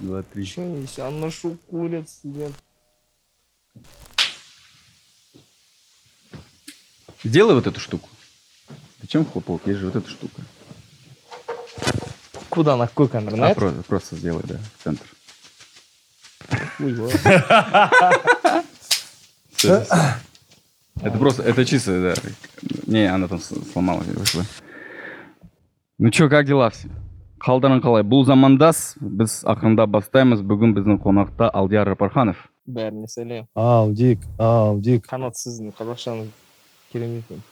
два, три. А на шо курят, сидят? Сделай вот эту штуку. Зачем хлопок? Есть же вот эта штука. Куда, на какой? На А, просто, просто сделай, да, в центр. Это просто, это чисто, да. Не, она там с- сломалась, вышла. Ну чё, как дела все? Қалдарың қалай. Бұл замандас біз ақырындап бастаймыз. Бүгін біздің қонақта алдияр рапарханов. Бәріне сәлем. Ау дик ау дик. Қанат сіздің қазақшаңыз керемет екен.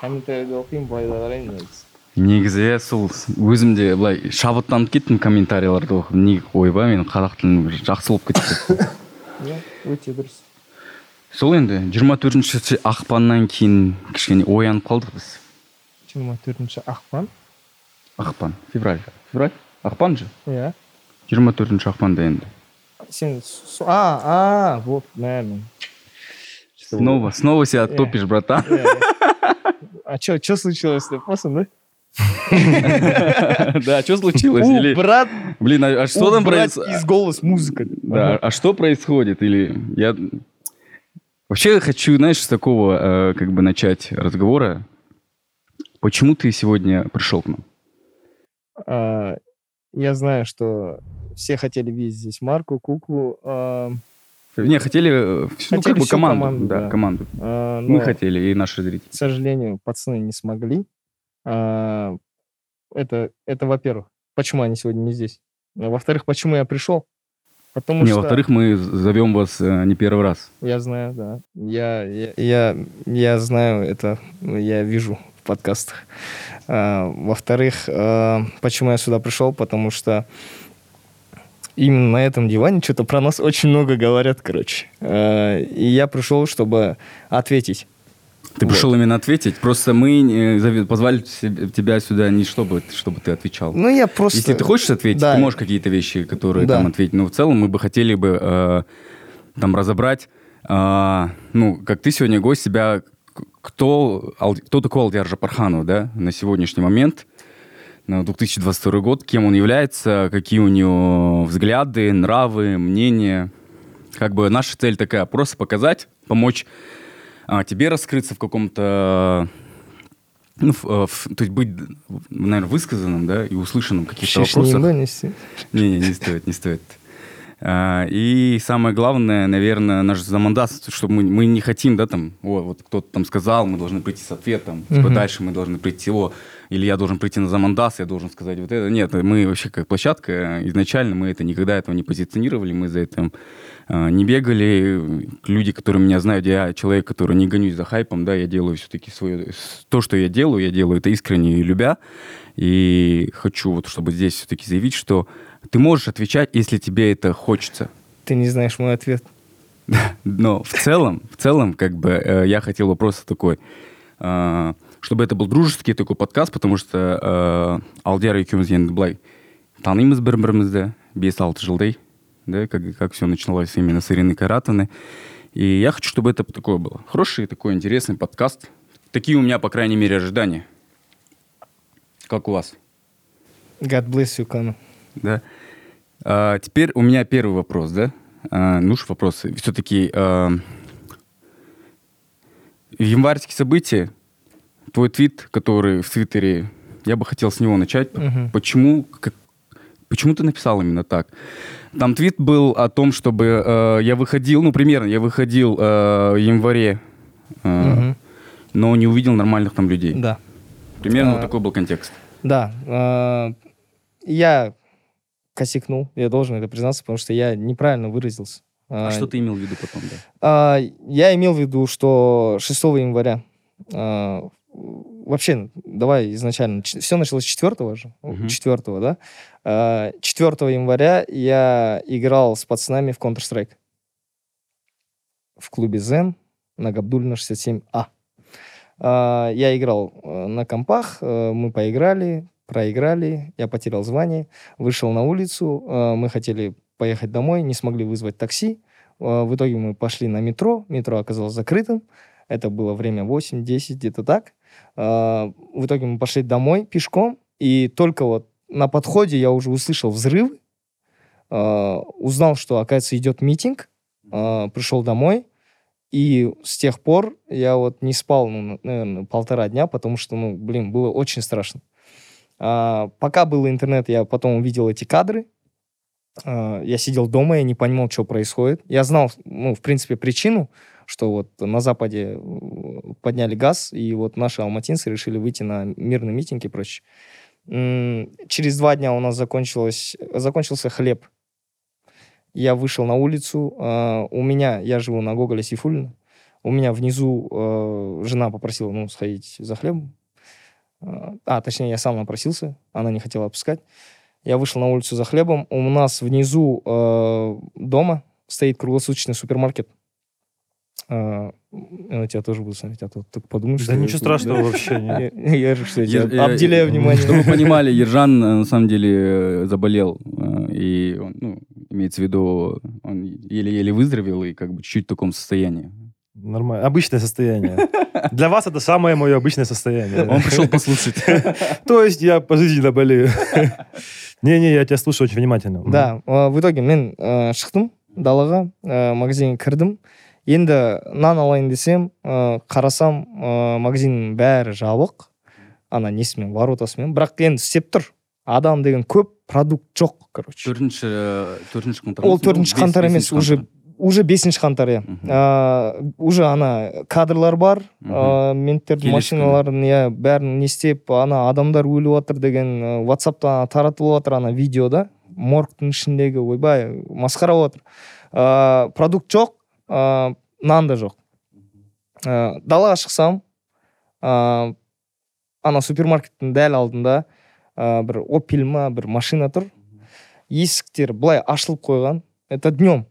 Комментарийді оқимын былай да қараймын негізі. Негізі иә сол өзім де былай шабыттанып кеттім комментарийларды оқып. Не ойбай менің қазақ тілім жақсы болып кетті иә өте дұрыс. Сол енді жиырма төртінші ақпаннан кейін кішкене оянып қалдық біз. Жиырма төртінші ақпан? ақпан февраль февраль ақпан же иә жиырма төртінші ақпанда енді сен с- а а вот наверное снова снова себя Э. топишь братан Иә, иә. а что что случилось деп пасың да да что случилось У, или брат блин а а что там убрать происходит из голос музыка Да, а что происходит? Или я вообще хочу, знаешь, с такого э, как бы начать разговора. Почему ты сегодня пришел к нам? А, я знаю что все хотели видеть здесь Марку Куку а, Не, хотели, э, всю- ну, Хотели как бы команду, команду, да, да. команду. а, Мы хотели, и наши зрители. к сожалению пацаны не смогли А, это это во-первых почему они сегодня не здесь А во-вторых почему я пришел потому Не, что во-вторых, мы зовем вас э, не первый раз. Я знаю, да. Я, я, я, я знаю это, я вижу в подкастах. А, во-вторых, а, почему я сюда пришел? Потому что именно на этом диване что-то про нас очень много говорят, короче. А, и я пришел, чтобы ответить. Ты Вот. пришел именно ответить. Просто мы позвали тебя сюда не чтобы, чтобы ты отвечал. Ну, я просто... Если ты хочешь ответить, Да. ты можешь какие-то вещи, которые Да. там ответить. Но в целом мы бы хотели бы э, там разобрать, э, ну, как ты сегодня гость, себя, кто, кто такой Алдияр Жапарханов, да, на сегодняшний момент, на 2022 год, кем он является, какие у него взгляды, нравы, мнения. Как бы наша цель такая, просто показать, помочь а, тебе раскрыться в каком-то ну, в- э, в- то есть быть, наверное, высказанным, да, и услышанным каких-то вынести. Не, не, не стоит, не стоит. А, И самое главное, наверное, наш замандас, чтобы мы, мы не хотим, да, там, о, вот кто-то там сказал, мы должны прийти с ответом, типа Мгм. дальше мы должны прийти, о, или я должен прийти на замандас, я должен сказать вот это. Нет, мы вообще как площадка, э, изначально мы это никогда этого не позиционировали, мы за этим а, не бегали. Люди, которые меня знают, я человек, который не гонюсь за хайпом, да, я делаю все-таки свое... То, что я делаю, я делаю это искренне и любя. И хочу вот, чтобы здесь все-таки заявить, что ты можешь отвечать, если тебе это хочется. Ты не знаешь мой ответ. Но в целом, в целом, как бы э, я хотел бы просто такой, э, чтобы это был дружеский такой подкаст, потому что э, Алдияр екеуміз енді былай танимыз бір бірімізді бес алты жылдай, да, как, как все начиналось именно с Ирины Каратаны. И я хочу, чтобы это такое было. Хороший такой интересный подкаст. Такие у меня, по крайней мере, ожидания. Как у вас? God bless you, Кана. Да. А, теперь у меня первый вопрос, да? А, ну уж вопросы. Все-таки январские события, твой твит, который в Твиттере, я бы хотел с него начать. Мгм. Почему, как- почему ты написал именно так? Там твит был о том, чтобы э, я выходил, ну примерно, я выходил э, в январе, э, Мгм. но не увидел нормальных там людей. Да. Примерно А, вот такой был контекст. Да, а, я косякнул, я должен это признаться, потому что я неправильно выразился. А что ты имел в виду потом, да? А, я имел в виду, что 6 января а, вообще, давай изначально, все началось 4 же, Мгм. 4 да? А, 4 января я играл с пацанами в Counter-Strike в клубе Zen на Габдулина 67А. А, Я играл э, на компах, э, мы поиграли, проиграли, я потерял звание, вышел на улицу, э, мы хотели поехать домой, не смогли вызвать такси, Э, В итоге мы пошли на метро. Метро оказалось закрытым. Это было время 8-10, где-то так. Э, В итоге мы пошли домой пешком. И только вот на подходе я уже услышал взрывы. узнал, что, оказывается, идет митинг, пришел домой, и с тех пор я вот не спал, ну, наверное, полтора дня, потому что, ну, блин, было очень страшно. А, пока был интернет, я потом увидел эти кадры. А, я сидел дома, я не понимал, что происходит. Я знал, ну, в принципе, причину, что вот на Западе э, подняли газ, и вот наши алматинцы решили выйти на мирный митинг и прочее. Через два дня у нас закончилось, закончился хлеб я вышел на улицу, э, у меня, я живу на Гоголя Сейфулина, у меня внизу э, жена попросила, ну, сходить за хлебом. Э, а, точнее, я сам напросился, она не хотела отпускать. Я вышел на улицу за хлебом. У нас внизу э, дома стоит круглосуточный супермаркет. А, на тебя тоже буду смотреть, а то только подумаешь. Да ничего страшного да. вообще. Нет. Я, я же что, я, я обделяю внимание. Чтобы вы понимали, Ержан на самом деле заболел. И он, ну, имеется в виду, он еле-еле выздоровел и как бы чуть-чуть в таком состоянии. Нормально. Обычное состояние. Для вас это самое мое обычное состояние. Он пришел послушать. То есть я пожизненно болею. Не-не, я тебя слушаю очень внимательно. Да, в итоге мен шықтым далаға магазинге кірдім енді нан алайын десем қарасам магазиннің бәрі жабық ана несімен воротасымен бірақ енді істеп тұр адам деген көп продукт жоқ короче төртінші төртінші қаңтар ол төртінші қаңтар емес уже уже бесінші қаңтар иә. Уже ана кадрлар бар ыыы менттердің машиналарын иә бәрін не істеп ана адамдар өліп жатыр деген ватсапта таратылып жатыр ана видео да моргтың ішіндегі ойбай масқара болып жатыр ыыы продукт жоқ ыыы нан да жоқ. Ыыы далаға шықсам ыыы ана супермаркеттің дәл алдында ә, бір опель ма бір машина тұр. Есіктер былай ашылып қойған. Это днем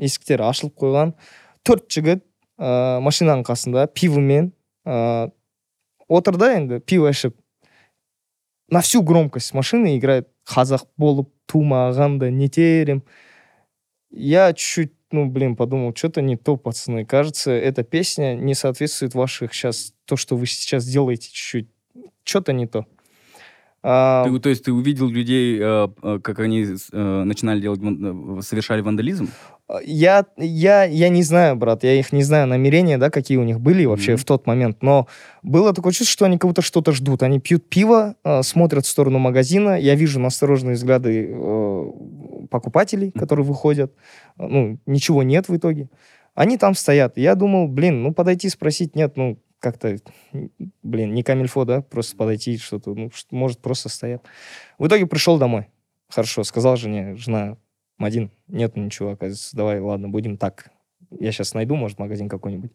есіктері ашылып қойған төрт жігіт ә, машинаның қасында пивомен ә, отыр да енді пиво ішіп на всю громкость машины играет қазақ болып тумағанда не терем я чуть-чуть ну, блин, подумал, что-то не то, пацаны. Кажется, эта песня не соответствует ваших сейчас, то, что вы сейчас делаете чуть-чуть. Что-то не то. А... Ты, то есть ты увидел людей, э, э, как они э, начинали делать, совершали вандализм? Я, я, я не знаю, брат, я их не знаю намерения, да, какие у них были вообще mm-hmm. в тот момент, но было такое чувство, что они как будто что-то ждут. Они пьют пиво, смотрят в сторону магазина, я вижу настороженные взгляды покупателей, которые выходят, ну, ничего нет в итоге. Они там стоят. Я думал, блин, ну, подойти спросить, нет, ну, как-то, блин, не камильфо, да, просто подойти что-то, ну, может, просто стоят. В итоге пришел домой. Хорошо, сказал жене, жена, Мадин, нет ничего, оказывается, давай, ладно, будем так. Я сейчас найду, может, магазин какой-нибудь.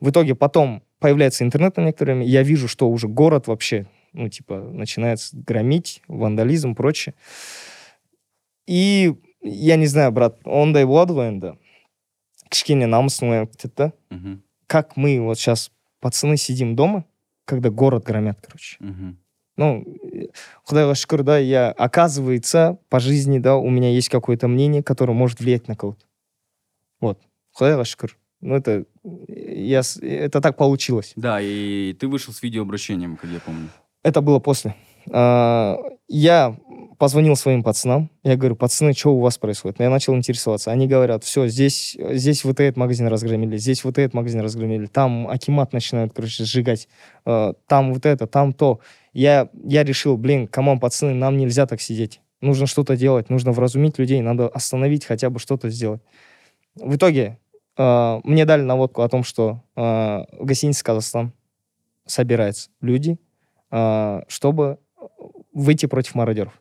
В итоге потом появляется интернет на некоторое время, я вижу, что уже город вообще, ну, типа, начинает громить, вандализм, прочее. И я не знаю, брат, ондай болады ғой енді кішкене намысың оянып кетеді да как мы вот сейчас пацаны сидим дома, когда город громят, короче. ну, Худайға шүкір, да, я, оказывается, по жизни, да, у меня есть какое-то мнение, которое может влиять на кого-то. Вот. Худайға шүкір. Ну, это, я, это так получилось. Да, и ты вышел с видеообращением, как я помню. Это было после. А, я позвонил своим пацанам, я говорю, пацаны, что у вас происходит? Я начал интересоваться. Они говорят, все, здесь, здесь вот этот магазин разгромили, здесь вот этот магазин разгромили, там Акимат начинают, короче, сжигать, э, там вот это, там то. Я, я решил, блин, come on, пацаны, нам нельзя так сидеть. Нужно что-то делать, нужно вразумить людей, надо остановить, хотя бы что-то сделать. В итоге э, мне дали наводку о том, что э, в гостинице «Казахстан» собираются люди, э, чтобы выйти против мародеров.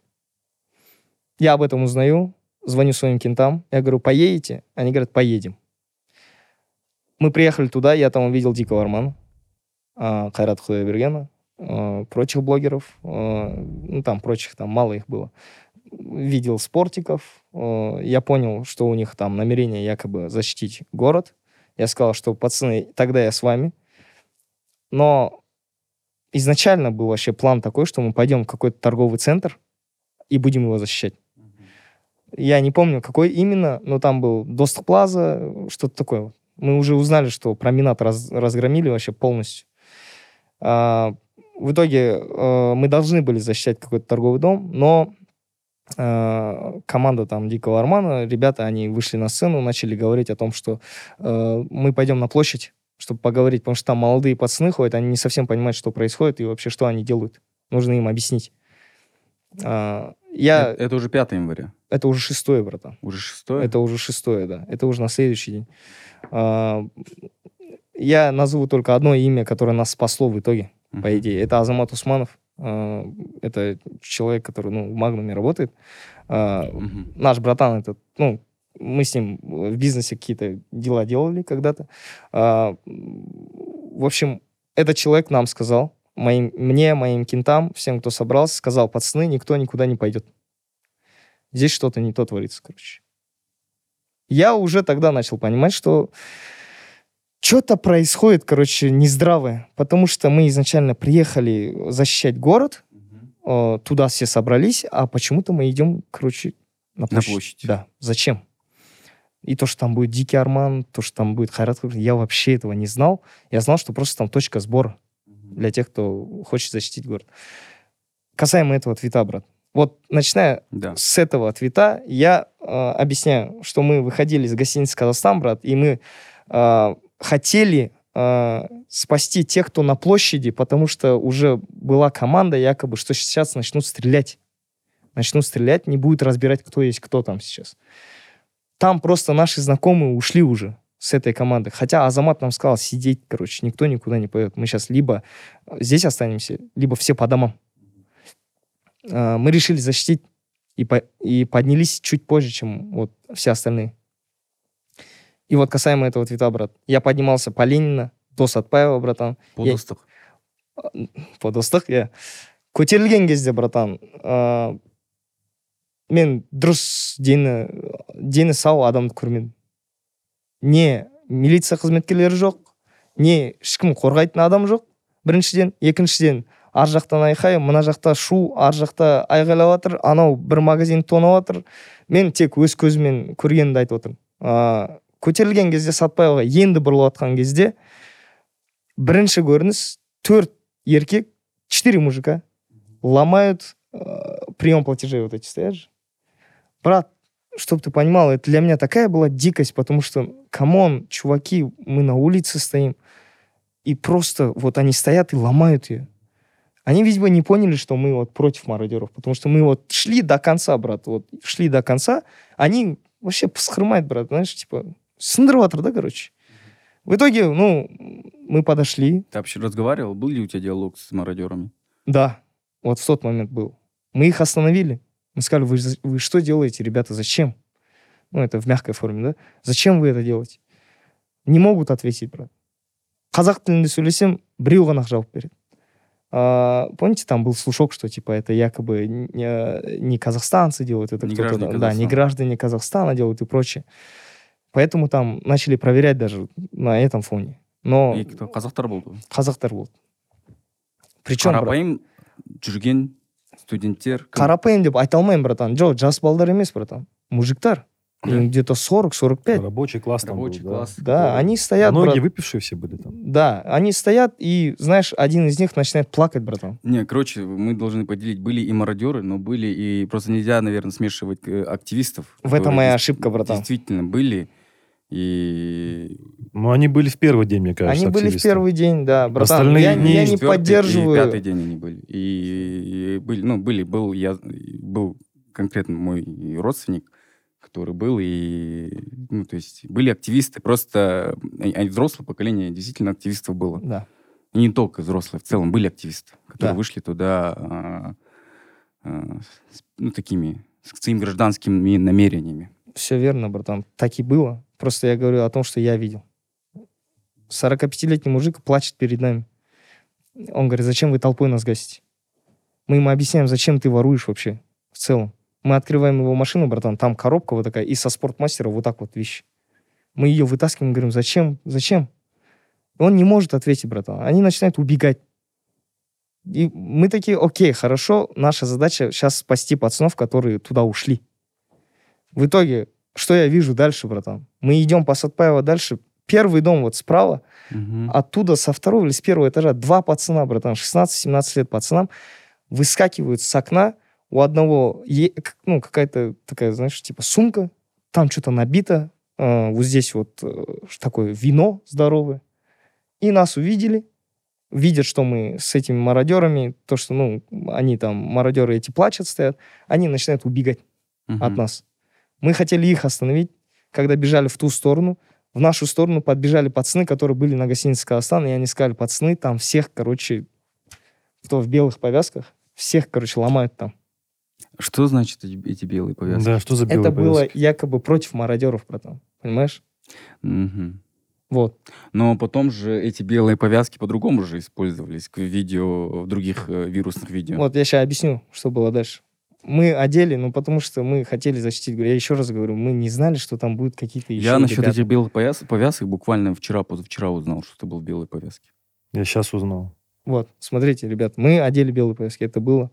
Я об этом узнаю, звоню своим кентам, я говорю, поедете? Они говорят, поедем. Мы приехали туда, я там увидел Дикого Армана, а, Кайрат Худайбергена, а, прочих блогеров, а, ну там прочих, там мало их было. Видел спортиков, я понял, что у них там намерение якобы защитить город. Я сказал, что пацаны, тогда я с вами. Но изначально был вообще план такой, что мы пойдем в какой-то торговый центр и будем его защищать. Я не помню, какой именно, но там был Доступ Плаза, что-то такое. Мы уже узнали, что променад раз, разгромили вообще полностью. А, в итоге а, мы должны были защищать какой-то торговый дом, но э, команда там Дикого Армана, ребята, они вышли на сцену, начали говорить о том, что э, мы пойдем на площадь, чтобы поговорить, потому что там молодые пацаны ходят, они не совсем понимают, что происходит и вообще, что они делают. Нужно им объяснить. А, я... Это, это уже 5 января. Это уже шестое, братан. Уже шестое? Это уже шестое, да. Это уже на следующий день. А, я назову только одно имя, которое нас спасло в итоге, По идее. Это Азамат Усманов. А, Это человек, который ну, в Магнуме работает. Мгм. Наш братан этот, ну, мы с ним в бизнесе какие-то дела делали когда-то. А, В общем, этот человек нам сказал, моим, мне, моим кентам, всем, кто собрался, сказал, пацаны, никто никуда не пойдет. Здесь что-то не то творится, короче. Я уже тогда начал понимать, что что-то происходит, короче, нездравое. Потому что мы изначально приехали защищать город, э, туда все собрались, а почему-то мы идем, короче, на площадь. площадь. Да. Зачем? И то, что там будет Дикий Арман, то, что там будет Хайрат, я вообще этого не знал. Я знал, что просто там точка сбора для тех, кто хочет защитить город. Касаемо этого твита, брат. Вот начиная Да. с этого твита я э, объясняю, что мы выходили из гостиницы «Казахстан», брат, и мы э, хотели э, спасти тех, кто на площади, потому что уже была команда якобы, что сейчас начнут стрелять. Начнут стрелять, не будет разбирать, кто есть кто там сейчас. Там просто наши знакомые ушли уже с этой команды. Хотя Азамат нам сказал сидеть, короче, никто никуда не пойдет. Мы сейчас либо здесь останемся, либо все по домам. Э, Мы решили защитить и, по- и поднялись чуть позже, чем вот все остальные. И вот касаемо этого твита, брат, я поднимался по Ленина до Сатпаева, братан. По Я- достық. по достық иә көтерілген кезде братан. Ә, мен дұрыс дені дені сау адамды көрмедім не милиция қызметкерлері жоқ не ешкім қорғайтын адам жоқ біріншіден. Екіншіден ар жақтан айқай мына жақта шу ар жақта айғайлап жатыр анау бір магазин тонап жатыр мен тек өз көзіммен көргенімді айтып отырмын. Ә, көтерілген кезде сатпаевға енді бұрылып жатқан кезде бірінші көрініс төрт еркек, четыре мужика ломают э, прием платежей вот эти, стоят же. Брат, чтобы ты понимал, это для меня такая была дикость, потому что, камон, чуваки, мы на улице стоим, и просто вот они стоят и ломают ее. Они, видимо, не поняли, что мы вот против мародеров, потому что мы вот шли до конца, брат, вот шли до конца, они вообще посхрымают, брат, знаешь, типа, сындырып да, короче. В итоге, ну, мы подошли, Ты вообще разговаривал? Был ли у тебя диалог с мародерами? Да, вот в тот момент был. Мы их остановили. Мы сказали, вы, за- вы что делаете, ребята, зачем? Ну, это в мягкой форме, да? Зачем вы это делаете? Не могут ответить, брат. Казах тілінде сөйлесем, біреу ғана жауап береді. А, помните, там был слушок, что типа это якобы не, не казахстанцы делают, это Не кто-то, граждане да, не Казахстана. граждане Казахстана делают и прочее. Поэтому там начали проверять даже на этом фоне. Но И кто? Казахтар болды. казахтар болды. Причем, Қарапайым жүрген студенттер. кім? қарапайым деп айта алмаймын братан жоқ жас балдар емес братан мужиктар Да. им где то 40-45 Рабочий класс там был, Рабочий да. класс. да они стоят Многие брат. выпившие все были там. да они стоят и знаешь один из них начинает плакать братан Не, короче, мы должны поделить. Были и мародеры, но были и... Просто нельзя, наверное, смешивать э, активистов. в этом моя ошибка братан Действительно были. И... Но они были в первый день, мне кажется, они были в активисты. первый день да братан Остальные я, дни я не поддерживаю И пятый день они были. И, и были, ну, были, был я, был конкретно мой родственник, который был, и, ну, то есть, были активисты, просто, они взрослое поколение действительно активистов было. да И не только взрослые, в целом были активисты, которые Да. вышли туда, а, а, с, ну, такими, с своими гражданскими намерениями. все верно братан так и было просто я говорю о том что я видел. 45-летний мужик плачет перед нами. Он говорит зачем вы толпой нас гасите? Мы ему объясняем зачем ты воруешь вообще в целом? Мы открываем его машину братан там коробка вот такая и со спортмастера вот так вот вещи мы ее вытаскиваем говорим зачем? Зачем? Он не может ответить братан. Они начинают убегать. И мы такие окей хорошо наша задача сейчас спасти пацанов которые туда ушли в итоге, что я вижу дальше, братан? Мы идем по Сатпаева дальше. Первый дом вот справа, Мгм. оттуда со второго или с первого этажа два пацана, братан, 16-17 лет пацанам, выскакивают с окна, у одного е- ну, какая-то такая, знаешь, типа сумка, там что-то набито, э, вот здесь вот э, такое вино здоровое. И нас увидели, видят, что мы с этими мародерами, то, что, ну, они там, мародеры эти плачут, стоят, они начинают убегать Мгм. от нас. Мы хотели их остановить, когда бежали в ту сторону. В нашу сторону подбежали пацаны, которые были на гостинице Казахстан, и они сказали, пацаны, там всех, короче, кто в белых повязках, всех, короче, ломают там. Что значит эти, эти белые повязки? Да, что за белые Это было повязки? якобы против мародеров, братан. Понимаешь? Мгм. Вот. Но потом же эти белые повязки по-другому же использовались к видео, в других э, вирусных видео. Вот я сейчас объясню, что было дальше. Мы одели, ну, потому что мы хотели защитить. Говорю, Я еще раз говорю, мы не знали, что там будут какие-то еще Я насчет ребята. этих белых повяз- повязок буквально вчера, позавчера узнал, что ты был в белой повязке. Я сейчас узнал. Вот, смотрите, ребят, мы одели белые повязки, это было.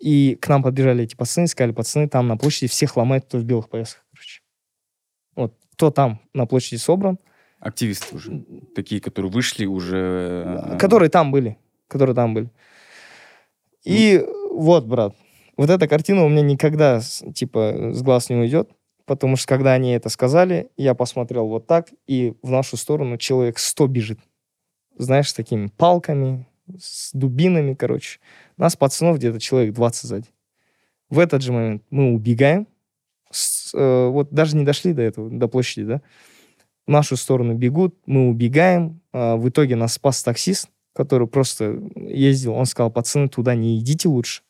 И к нам подбежали эти пацаны, сказали, пацаны, там на площади всех ломают, кто в белых повязках, короче. Вот, кто там на площади собран, Активисты уже. Такие, которые вышли уже... э, которые там были, которые там были. И вот, брат, вот эта картина у меня никогда, типа, с глаз не уйдет, потому что, когда они это сказали, я посмотрел вот так, и в нашу сторону человек 100 бежит. Знаешь, с такими палками, с дубинами, короче. Нас, пацанов, где-то человек 20 сзади. В этот же момент мы убегаем, с- э, вот даже не дошли до этого, до площади, да, в нашу сторону бегут, мы убегаем, а, в итоге нас спас таксист, который просто ездил, он сказал, пацаны, туда не идите лучше,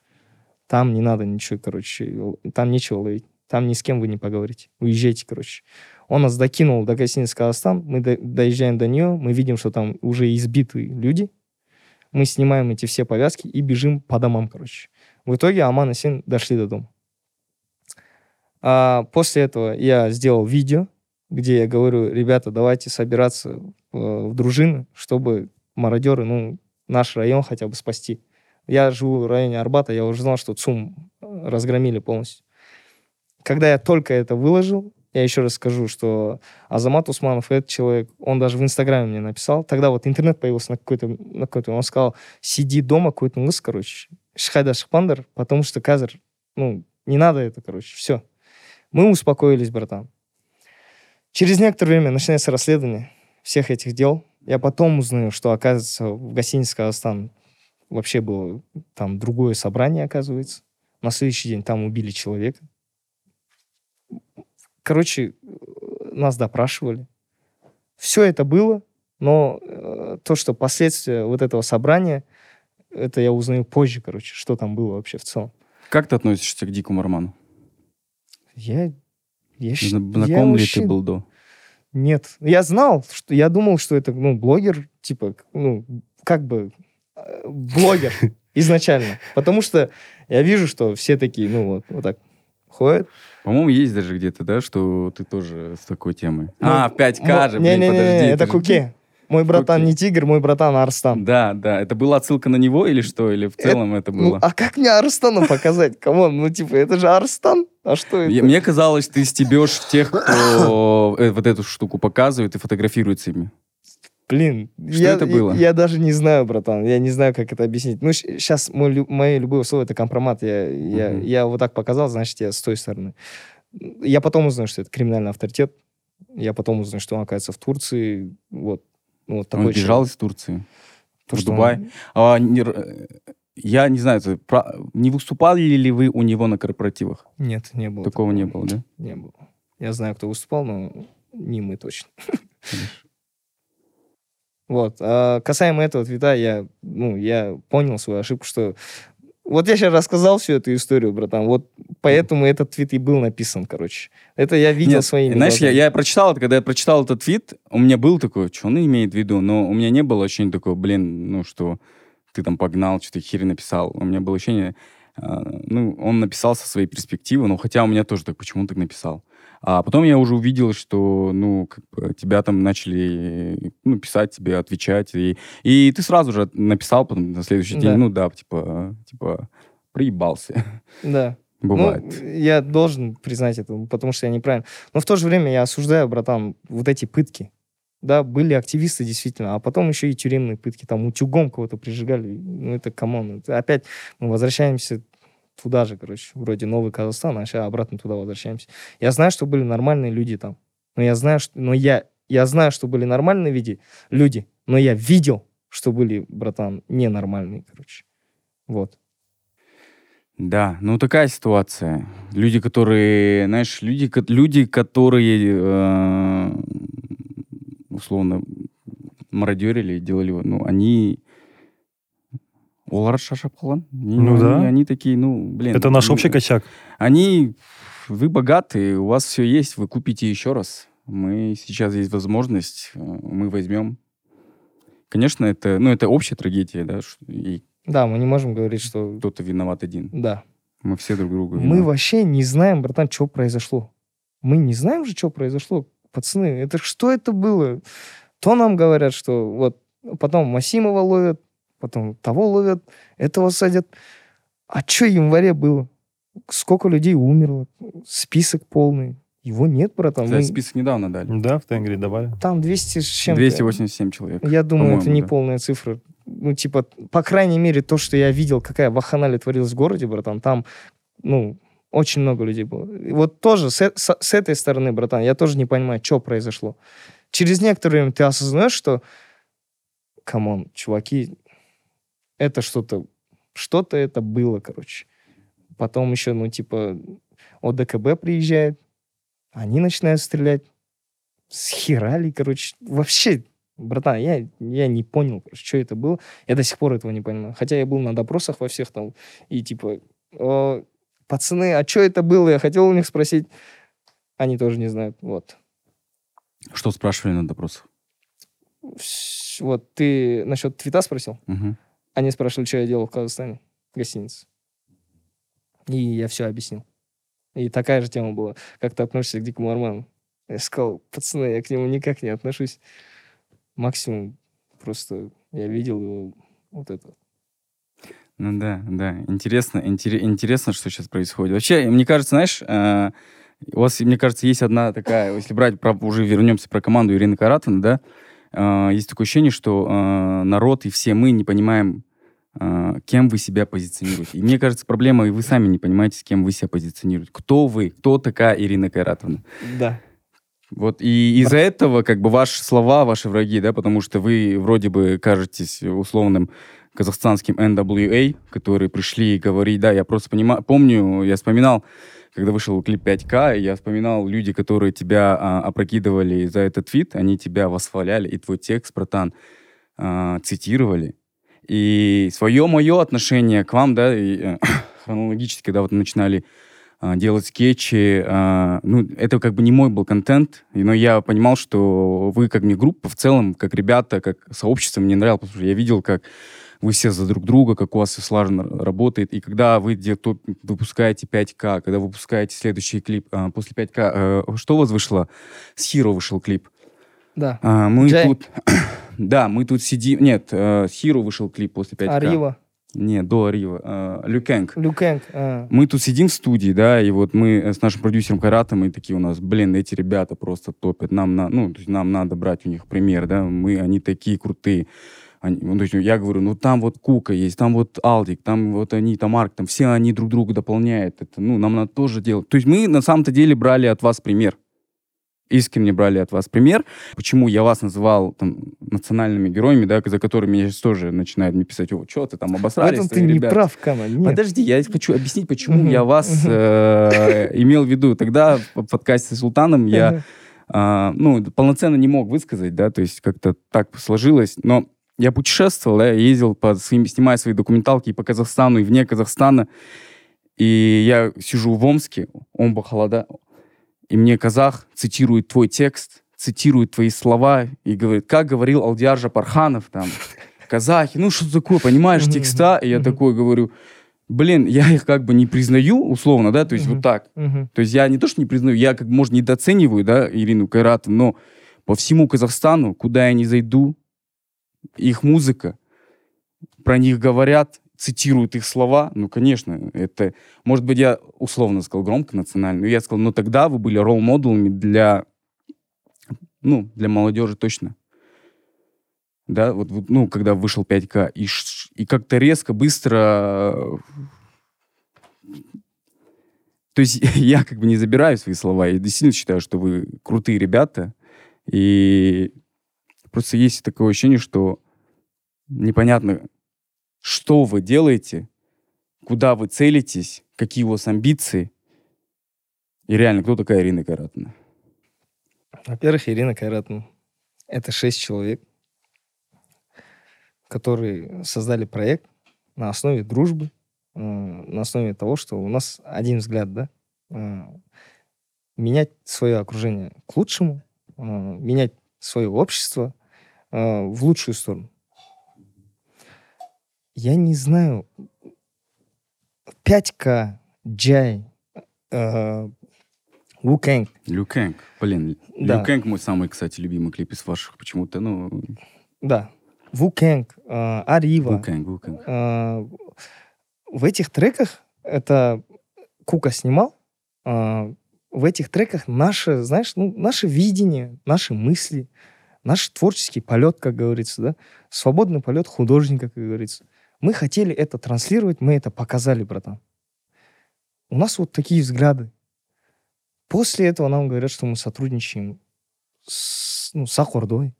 там не надо ничего, короче, там нечего ловить, там ни с кем вы не поговорите, уезжайте, короче. Он нас докинул до гостиницы Казахстан, мы до- доезжаем до нее, мы видим, что там уже избитые люди, мы снимаем эти все повязки и бежим по домам, короче. В итоге Аман и Син дошли до дома. А после этого я сделал видео, где я говорю, ребята, давайте собираться э, в дружины, чтобы мародеры, ну, наш район хотя бы спасти. Я живу в районе Арбата, я уже знал, что ЦУМ э, разгромили полностью. Когда я только это выложил, я еще раз скажу, что Азамат Усманов, этот человек, он даже в Инстаграме мне написал, тогда вот интернет появился на какой-то, на какой-то он сказал, сиди дома, какой-то лыс, короче, шхайда шхпандер, потому что казар, ну, не надо это, короче, все. Мы успокоились, братан. Через некоторое время начинается расследование всех этих дел. Я потом узнаю, что, оказывается, в гостинице «Казахстан» вообще было там другое собрание, оказывается. На следующий день там убили человека. Короче, э, нас допрашивали. Все это было, но э, то, что последствия вот этого собрания, это я узнаю позже, короче, что там было вообще в целом. Как ты относишься к дикому роману? Я... Я, щ- Зна- я Знаком ли вообще- ты был до? Нет. Я знал, что я думал, что это, ну, блогер, типа, ну, как бы э, блогер изначально. Потому что я вижу, что все такие, ну, вот, вот так ходят. По-моему, есть даже где-то, да, что ты тоже с такой темой. Ну, а, 5К же, блин, Не-не-не, подожди. это же- Куке. Мой братан не тигр, мой братан Арстан. Да, да. Это была отсылка на него или что? Или в целом это Ну, было? а как мне Арстана показать? Кому? Ну, типа, это же Арстан? А что это? Я- Мне казалось, ты стебешь тех, кто э, вот эту штуку показывает и фотографируется ими. Блин, Что я, это было? Я, я даже не знаю, братан. Я не знаю, как это объяснить. Ну, сейчас мой, лю- мое любое слово это компромат. Я, я, Мгм. я вот так показал, значит, я с той стороны. Я потом узнаю, что это криминальный авторитет. Я потом узнаю, что он оказывается в Турции. Вот, Ну, вот такой Он бежал человек. из Турции. То, в что он- Дубай. А, не э, я не знаю, это про- не выступали ли вы у него на корпоративах? Нет, не было. Такого не было, да? Не было. Я знаю, кто выступал, но не мы точно. Вот. А касаемо этого твита, я, ну, я понял свою ошибку, что... Вот я сейчас рассказал всю эту историю, братан. Вот поэтому этот твит и был написан, короче. Это я видел Нет, своими Знаешь, я, глазами. я прочитал это, когда я прочитал этот твит, у меня был такой, что он имеет в виду, но у меня не было ощущения такого, блин, ну что ты там погнал, что-то херь написал. У меня было ощущение, а, ну, он написал со своей перспективы, но хотя у меня тоже так, почему он так написал. А потом я уже увидел, что, ну, как бы тебя там начали, ну, писать тебе, отвечать, и, и ты сразу же написал потом на следующий Да. день, ну, да, типа, типа, проебался. Да. Бывает. Ну, я должен признать это, потому что я неправильно. Но в то же время я осуждаю, братан, вот эти пытки. Да, были активисты, действительно. А потом еще и тюремные пытки. Там утюгом кого-то прижигали. Ну, это come on. Опять мы возвращаемся туда же, короче. Вроде Новый Казахстан, а сейчас обратно туда возвращаемся. Я знаю, что были нормальные люди там. Но я знаю, что... Но я, я знаю, что были нормальные виде, люди. Но я видел, что были, братан, ненормальные, короче. Вот. Да, ну такая ситуация. Люди, которые, знаешь, люди, люди которые э, условно мародерили, делали, ну, они олар шашап қалған. Они- Ну они- да. Они такие, ну, блин. Это наш ну, общий косяк. Они, вы богатые, у вас все есть, вы купите еще раз. Мы сейчас есть возможность, э, мы возьмем. Конечно, это, ну, это общая трагедия, да, и Да, мы не можем говорить, что... кто-то виноват один. Да. Мы все друг друга Мы виноваты. вообще не знаем, братан, что произошло. Мы не знаем же, что произошло. Пацаны, это ж- что это было? То нам говорят, что вот потом Масимова ловят, потом того ловят, этого садят. А что в январе было? Сколько людей умерло? Список полный. Его нет, братан. Да, Мы- список недавно дали. Да, в Тенгри давали. Там 200 с чем-то. 287 человек. Я думаю, это не да. полная цифра. Ну, типа, по крайней мере, то, что я видел, какая вакханалия творилась в городе, братан, там, ну, очень много людей было. И вот тоже с, э- с- с этой стороны, братан, я тоже не понимаю, что произошло. Через некоторое время ты осознаешь, что, come on, чуваки, это что-то, что-то это было, короче. Потом еще, ну, типа, ОДКБ приезжает, они начинают стрелять. Схерали, короче. Вообще, братан, я, я не понял, короче, что это было. Я до сих пор этого не понимаю. Хотя я был на допросах во всех там, и типа, «О, пацаны, а что это было? Я хотел у них спросить. Они тоже не знают. Вот. Что спрашивали на допросах? Вот ты насчет твита спросил? Мгм. Они спрашивали, что я делал в Казахстане, в гостинице. И я все объяснил. И такая же тема была. Как ты относишься к Дикому Арману? Я сказал, пацаны, я к нему никак не отношусь. Максимум просто я видел его вот это. Ну да, да. Интересно, интере- интересно, что сейчас происходит. Вообще, мне кажется, знаешь, э, у вас, мне кажется, есть одна такая, если брать, про, уже вернемся про команду Ирины Каратовны, да, э, есть такое ощущение, что э, народ и все мы не понимаем, э, кем вы себя позиционируете. И мне кажется, проблема, и вы сами не понимаете, с кем вы себя позиционируете. Кто вы? Кто такая Ирина Кайратовна? Да. Вот и из-за этого как бы ваши слова, ваши враги, да, потому что вы вроде бы кажетесь условным казахстанским NWA, которые пришли и говорить, да, я просто понимаю, помню, я вспоминал, когда вышел клип 5К, я вспоминал люди, которые тебя а, опрокидывали за этот твит, они тебя восхваляли, и твой текст, братан, а, цитировали. И свое мое отношение к вам, да, и, э, хронологически, когда вот начинали а, делать скетчи, а, ну, это как бы не мой был контент, но я понимал, что вы как не группа в целом, как ребята, как сообщество мне нравилось, потому что я видел, как вы все за друг друга, как у вас все слаженно работает, и когда вы где-то выпускаете 5К, когда выпускаете следующий клип а, после 5К, э, что у вас вышло? С Hero вышел клип. Да. А, мы Джай. тут... Да, мы тут сидим... Нет, э, с Hero вышел клип после 5К. Арива, Нет, до Арива. Э, Люкенг. Люкенг. а. Мы тут сидим в студии, да, и вот мы с нашим продюсером Каратом, и такие у нас, блин, эти ребята просто топят, нам, на, ну, то есть нам надо брать у них пример, да, мы, они такие крутые. Они- ну, то есть я говорю, ну там вот Кука есть, там вот Алдик, там вот они, там Марк, там все они друг друга дополняют. Это, ну, нам надо тоже делать. То есть мы на самом-то деле брали от вас пример. Искренне брали от вас пример. Почему я вас называл там, национальными героями, да, за которыми меня сейчас тоже начинают мне писать, о, что ты там В обосрались? этом ты не ребята?» прав, Кама. Нет. Подожди, я хочу объяснить, почему я вас э, имел в виду. Тогда в подкасте с Султаном я а, ну, полноценно не мог высказать, да, то есть как-то так сложилось. Но я путешествовал, я ездил, по снимая свои документалки и по Казахстану, и вне Казахстана. И я сижу в Омске, Омба холода, и мне казах цитирует твой текст, цитирует твои слова и говорит, как говорил Алдиар Жапарханов там, казахи, ну что такое, понимаешь, текста? И я такой говорю, блин, я их как бы не признаю, условно, да, то есть вот так. То есть я не то, что не признаю, я, как может, недооцениваю, да, Ирину Кайратовну, но по всему Казахстану, куда я не зайду, их музыка, про них говорят, цитируют их слова, ну, конечно, это, может быть, я условно сказал громко национально, но я сказал, ну, тогда вы были ролл-моделами для, ну, для молодежи точно. Да, вот, вот, ну, когда вышел 5К, и, и как-то резко, быстро... То есть я как бы не забираю свои слова, я действительно считаю, что вы крутые ребята, и просто есть такое ощущение, что непонятно, что вы делаете, куда вы целитесь, какие у вас амбиции, и реально, кто такая Ирина Каратина? Во-первых, Ирина Кайратовна. Это шесть человек, которые создали проект на основе дружбы, э, на основе того, что у нас один взгляд, да, э, менять свое окружение к лучшему, э, менять свое общество э, в лучшую сторону. Я не знаю, 5К, Джай, э, Wu Kang, Лю Кэнг. Блин, Да. Лю Кэнг мой самый, кстати, любимый клип из ваших почему-то. Ну, да, Wu Kang, э, Арива, Лю Кэнг, Лю Кэнг. э, в этих треках это Кука снимал. э, в этих треках наше, знаешь, ну, наше видение, наши мысли, наш творческий полет, как говорится, да, свободный полет художника, как говорится. Мы хотели это транслировать, мы это показали, братан. У нас вот такие взгляды. После этого нам говорят, что мы сотрудничаем с, ну, с Аккордой.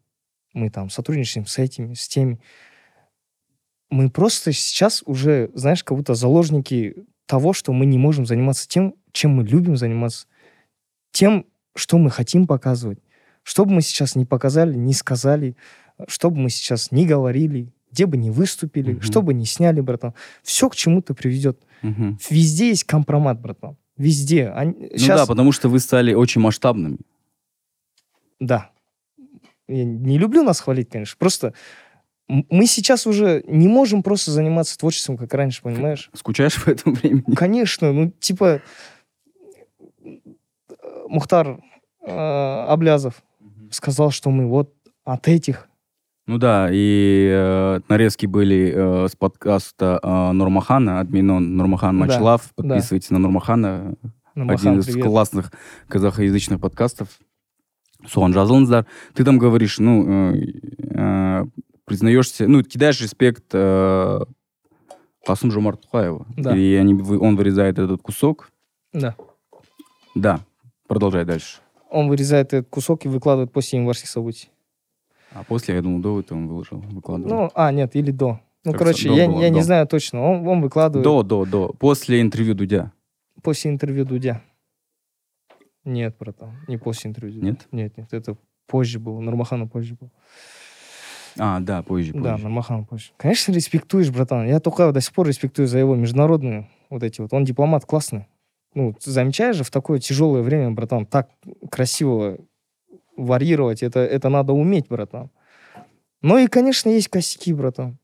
Мы там сотрудничаем с этими, с теми мы просто сейчас уже, знаешь, как будто заложники того, что мы не можем заниматься тем, чем мы любим заниматься, тем, что мы хотим показывать. Что бы мы сейчас не показали, не сказали, что бы мы сейчас не говорили, где бы не выступили, Мгм. что бы не сняли, братан. Все к чему-то приведет. Мгм. Везде есть компромат, братан. Везде. Они- Ну щас- да, потому что вы стали очень масштабными. Да. Я не люблю нас хвалить, конечно. Просто мы сейчас уже не можем просто заниматься творчеством, как раньше, понимаешь? Скучаешь по этому времени? Конечно, ну, типа, э, Мухтар э, Аблязов сказал, что мы вот от этих. Ну да, и э, нарезки были э, с подкаста э, Нурмахана, админон Нурмахан Да, Мачлав. да. Подписывайтесь на Нурмахана, Намахан, один из привет. классных казахоязычных подкастов. Суан жазылыңыздар. Ты там говоришь, ну, э, э, признаешься, ну, кидаешь респект э, Касым Жомарт Тухаеву. Да. И они, он вырезает этот кусок. Да. Да, продолжай дальше. Он вырезает этот кусок и выкладывает после январских событий. А после, я думал, до этого он выложил, выкладывал. Ну, а, нет, или до. Ну, Кажется, короче, я, было, я не до. знаю точно. Он, он выкладывает до, до, до. После интервью Дудя. после интервью Дудя. Нет, братан, не после интервью Дудя. Нет? Нет, нет, это позже было. Нурмахана позже был. А, да, позже, позже. Да, Нурмахан позже. Конечно, респектуешь, братан. Я только до сих пор респектую за его международные вот эти вот. Он дипломат классный. Ну, замечаешь же, в такое тяжелое время, братан, так красиво варьировать, это, это надо уметь, братан. Ну и, конечно, есть косяки, братан.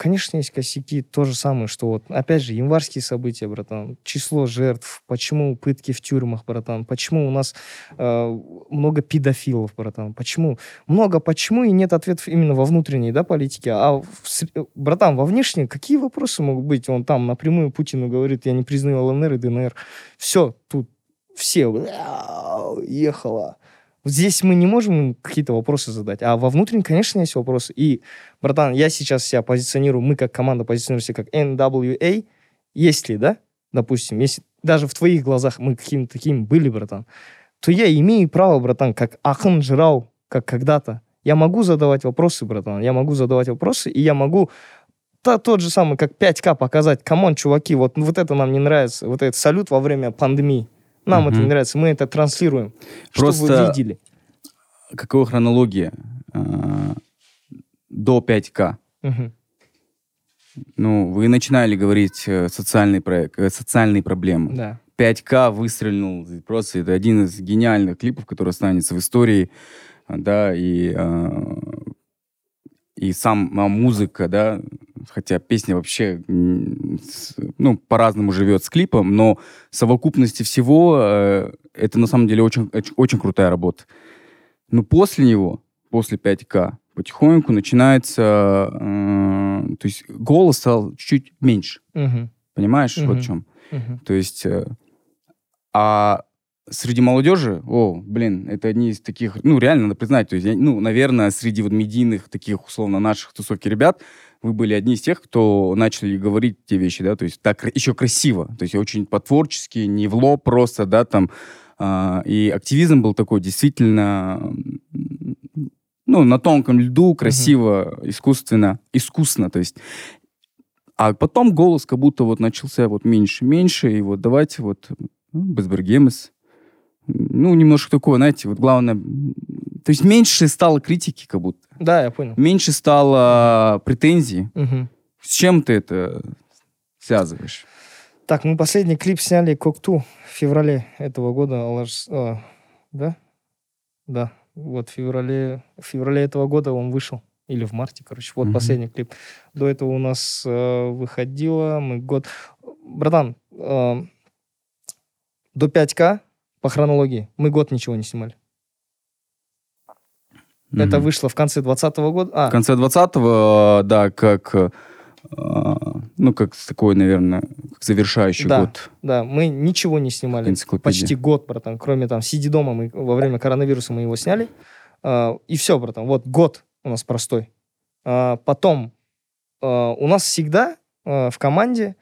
Конечно, есть косяки. То же самое, что вот, опять же, январские события, братан. Число жертв. Почему пытки в тюрьмах, братан? Почему у нас э, много педофилов, братан? Почему? Много почему и нет ответов именно во внутренней, да, политике. А, в братан, во внешней какие вопросы могут быть? Он там напрямую Путину говорит, я не признаю ЛНР и ДНР. Все, тут все «Мяу, ехало. Здесь мы не можем какие-то вопросы задать. А во внутренней, конечно, есть вопросы. И, братан, я сейчас себя позиционирую, мы как команда позиционируем себя как NWA. Если, да, допустим, если даже в твоих глазах мы какими-то такими были, братан, то я имею право, братан, как Ахан Жирау, как когда-то. Я могу задавать вопросы, братан, я могу задавать вопросы, и я могу та, тот же самый, как 5К показать. Come on, чуваки, вот, вот это нам не нравится. Вот этот салют во время пандемии. Нам это Мгм. не нравится, мы это транслируем. Чтобы вы Просто- видели. Какова хронология? А, До 5К. Мгм. Ну, вы начинали говорить э, социальный проект, э, социальные проблемы. Да. 5К выстрелил. Просто это один из гениальных клипов, который останется в истории. Да, и, и сама музыка, да, хотя песня вообще, ну, по-разному живет с клипом, но совокупности всего э, это на самом деле очень, оч- очень крутая работа. Но после него, после 5К, потихоньку начинается, э, то есть голос стал чуть-чуть меньше, Мгм. понимаешь, вот Мгм. в чем? Мгм. То есть, э, а среди молодежи, о, блин, это одни из таких, ну, реально надо признать, то есть, ну, наверное, среди вот медийных таких, условно, наших тусовки ребят, вы были одни из тех, кто начали говорить те вещи, да, то есть так еще красиво, то есть очень по-творчески, не в лоб просто, да, там, а, и активизм был такой действительно, ну, на тонком льду, красиво, искусственно, искусно, то есть а потом голос как будто вот начался вот меньше-меньше, и вот давайте вот ну, Безбергемес. Ну, немножко такое, знаете, вот главное... То есть меньше стало критики как будто. Да, я понял. Меньше стало претензий. Мгм. С чем ты это связываешь? Так, мы последний клип сняли Кокту в феврале этого года. Алаш- а, да? Да. Вот в феврале, в феврале этого года он вышел. Или в марте, короче. Вот Мгм. последний клип. До этого у нас э, выходило, мы год... Братан, э, до 5К по хронологии мы год ничего не снимали. Это Мгм. вышло в конце 2020 года. А, В конце 20-го, да, как... э, Ну, как такой, наверное, как завершающий Да. год да, мы ничего не снимали. Почти год, братан. Кроме там сиди дома, мы во время коронавируса мы его сняли. А, и все, братан. Вот год у нас простой. Потом у нас всегда в команде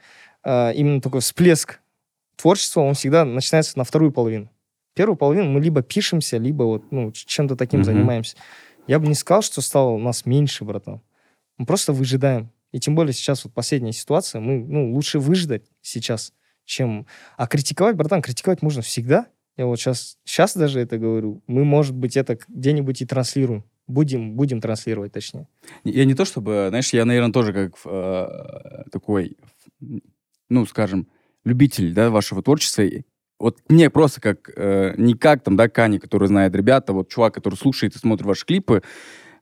именно такой всплеск творчества, он всегда начинается на вторую половину. Первую половину мы либо пишемся, либо вот ну, чем-то таким Мгм. занимаемся. Я бы не сказал, что стало у нас меньше, братан. Мы просто выжидаем. И тем более сейчас вот последняя ситуация, мы, ну, лучше выждать сейчас, чем... А критиковать, братан, критиковать можно всегда. Я вот сейчас, сейчас даже это говорю. Мы, может быть, это где-нибудь и транслируем. Будем, будем транслировать, точнее. Я не то чтобы, знаешь, я, наверное, тоже как э, такой, ну, скажем, любитель, да, вашего творчества. Вот мне просто как, э, не как там, да, Кани, который знает ребята, вот чувак, который слушает и смотрит ваши клипы,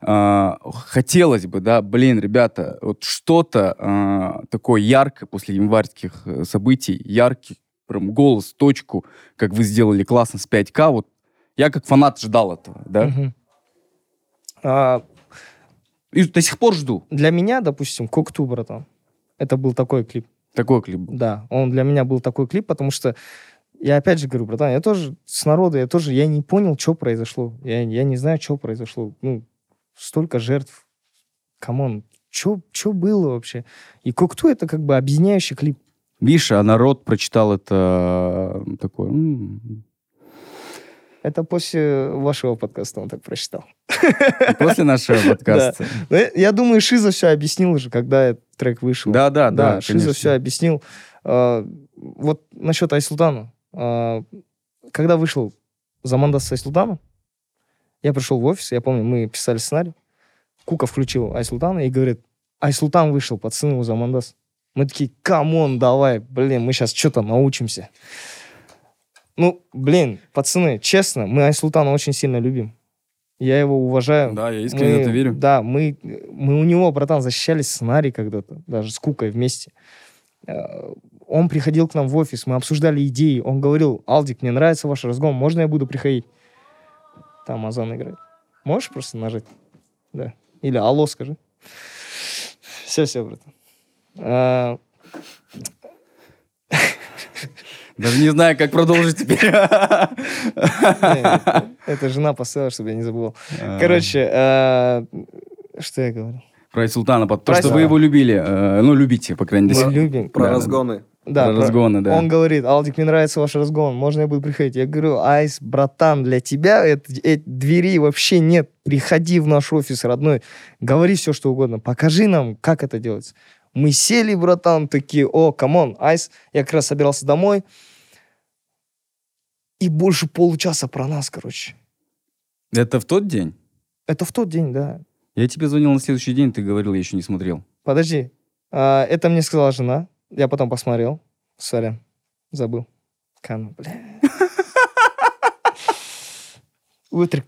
э, хотелось бы, да, блин, ребята, вот что-то э, такое яркое после январских э, событий, яркий прям голос, точку, как вы сделали классно с 5К, вот я как фанат ждал этого, да, Мгм. А, и до сих пор жду. для меня, допустим, Кокту, братан, это был такой клип. Такой клип был. Да, он для меня был такой клип, потому что я опять же говорю, братан, я тоже с народа, я тоже, я не понял, что произошло. Я, я не знаю, что произошло. Ну, столько жертв. Come on, что было вообще? И Кокту это как бы объединяющий клип. Видишь, а народ прочитал это э, такое. м, Это после вашего подкаста он так прочитал. После нашего подкаста. Но я, я думаю, Шиза все объяснил уже, когда этот трек вышел. Да, да, да. Да, Шиза все объяснил. А, вот насчет Айсултана. А, когда вышел Замандас с Айсултаном, я пришел в офис, я помню, мы писали сценарий. Кука включил Айсултана и говорит, Айсултан вышел, пацаны, у Замандас. Мы такие, come on, давай, блин, мы сейчас что-то научимся. Ну, блин, пацаны, честно, мы Айсултана очень сильно любим. Я его уважаю. Да, я искренне в это верю. Да, мы, мы у него, братан, защищали сценарий когда-то, даже с Кукой вместе. Э, Он приходил к нам в офис, мы обсуждали идеи. Он говорил, Алдик, мне нравится ваш разгон, можно я буду приходить? Там Азан играет. Можешь просто нажать? Да. Или алло скажи. Все, все, братан. А, Даже не знаю, как продолжить теперь. это- жена поставила, чтобы я не забывал. Короче, э, что я говорил? Про Султана, то, Про что вы его любили. э, Ну, любите, по крайней мере. Мы любим. Про разгоны. Да, Про разгоны, да. Он говорит, Алдик, мне нравится ваш разгон, можно я буду приходить? Я говорю, Айс, братан, для тебя это, э, дверей вообще нет. Приходи в наш офис, родной, говори все, что угодно, покажи нам, как это делается. Мы сели, братан, такие, о, come on, Айс, я как раз собирался домой, и больше получаса про нас, короче. Это в тот день? Это в тот день, да. Я тебе звонил на следующий день, ты говорил, я еще не смотрел. Подожди, а, это мне сказала жена, я потом посмотрел, сорян, забыл. Кан, бля.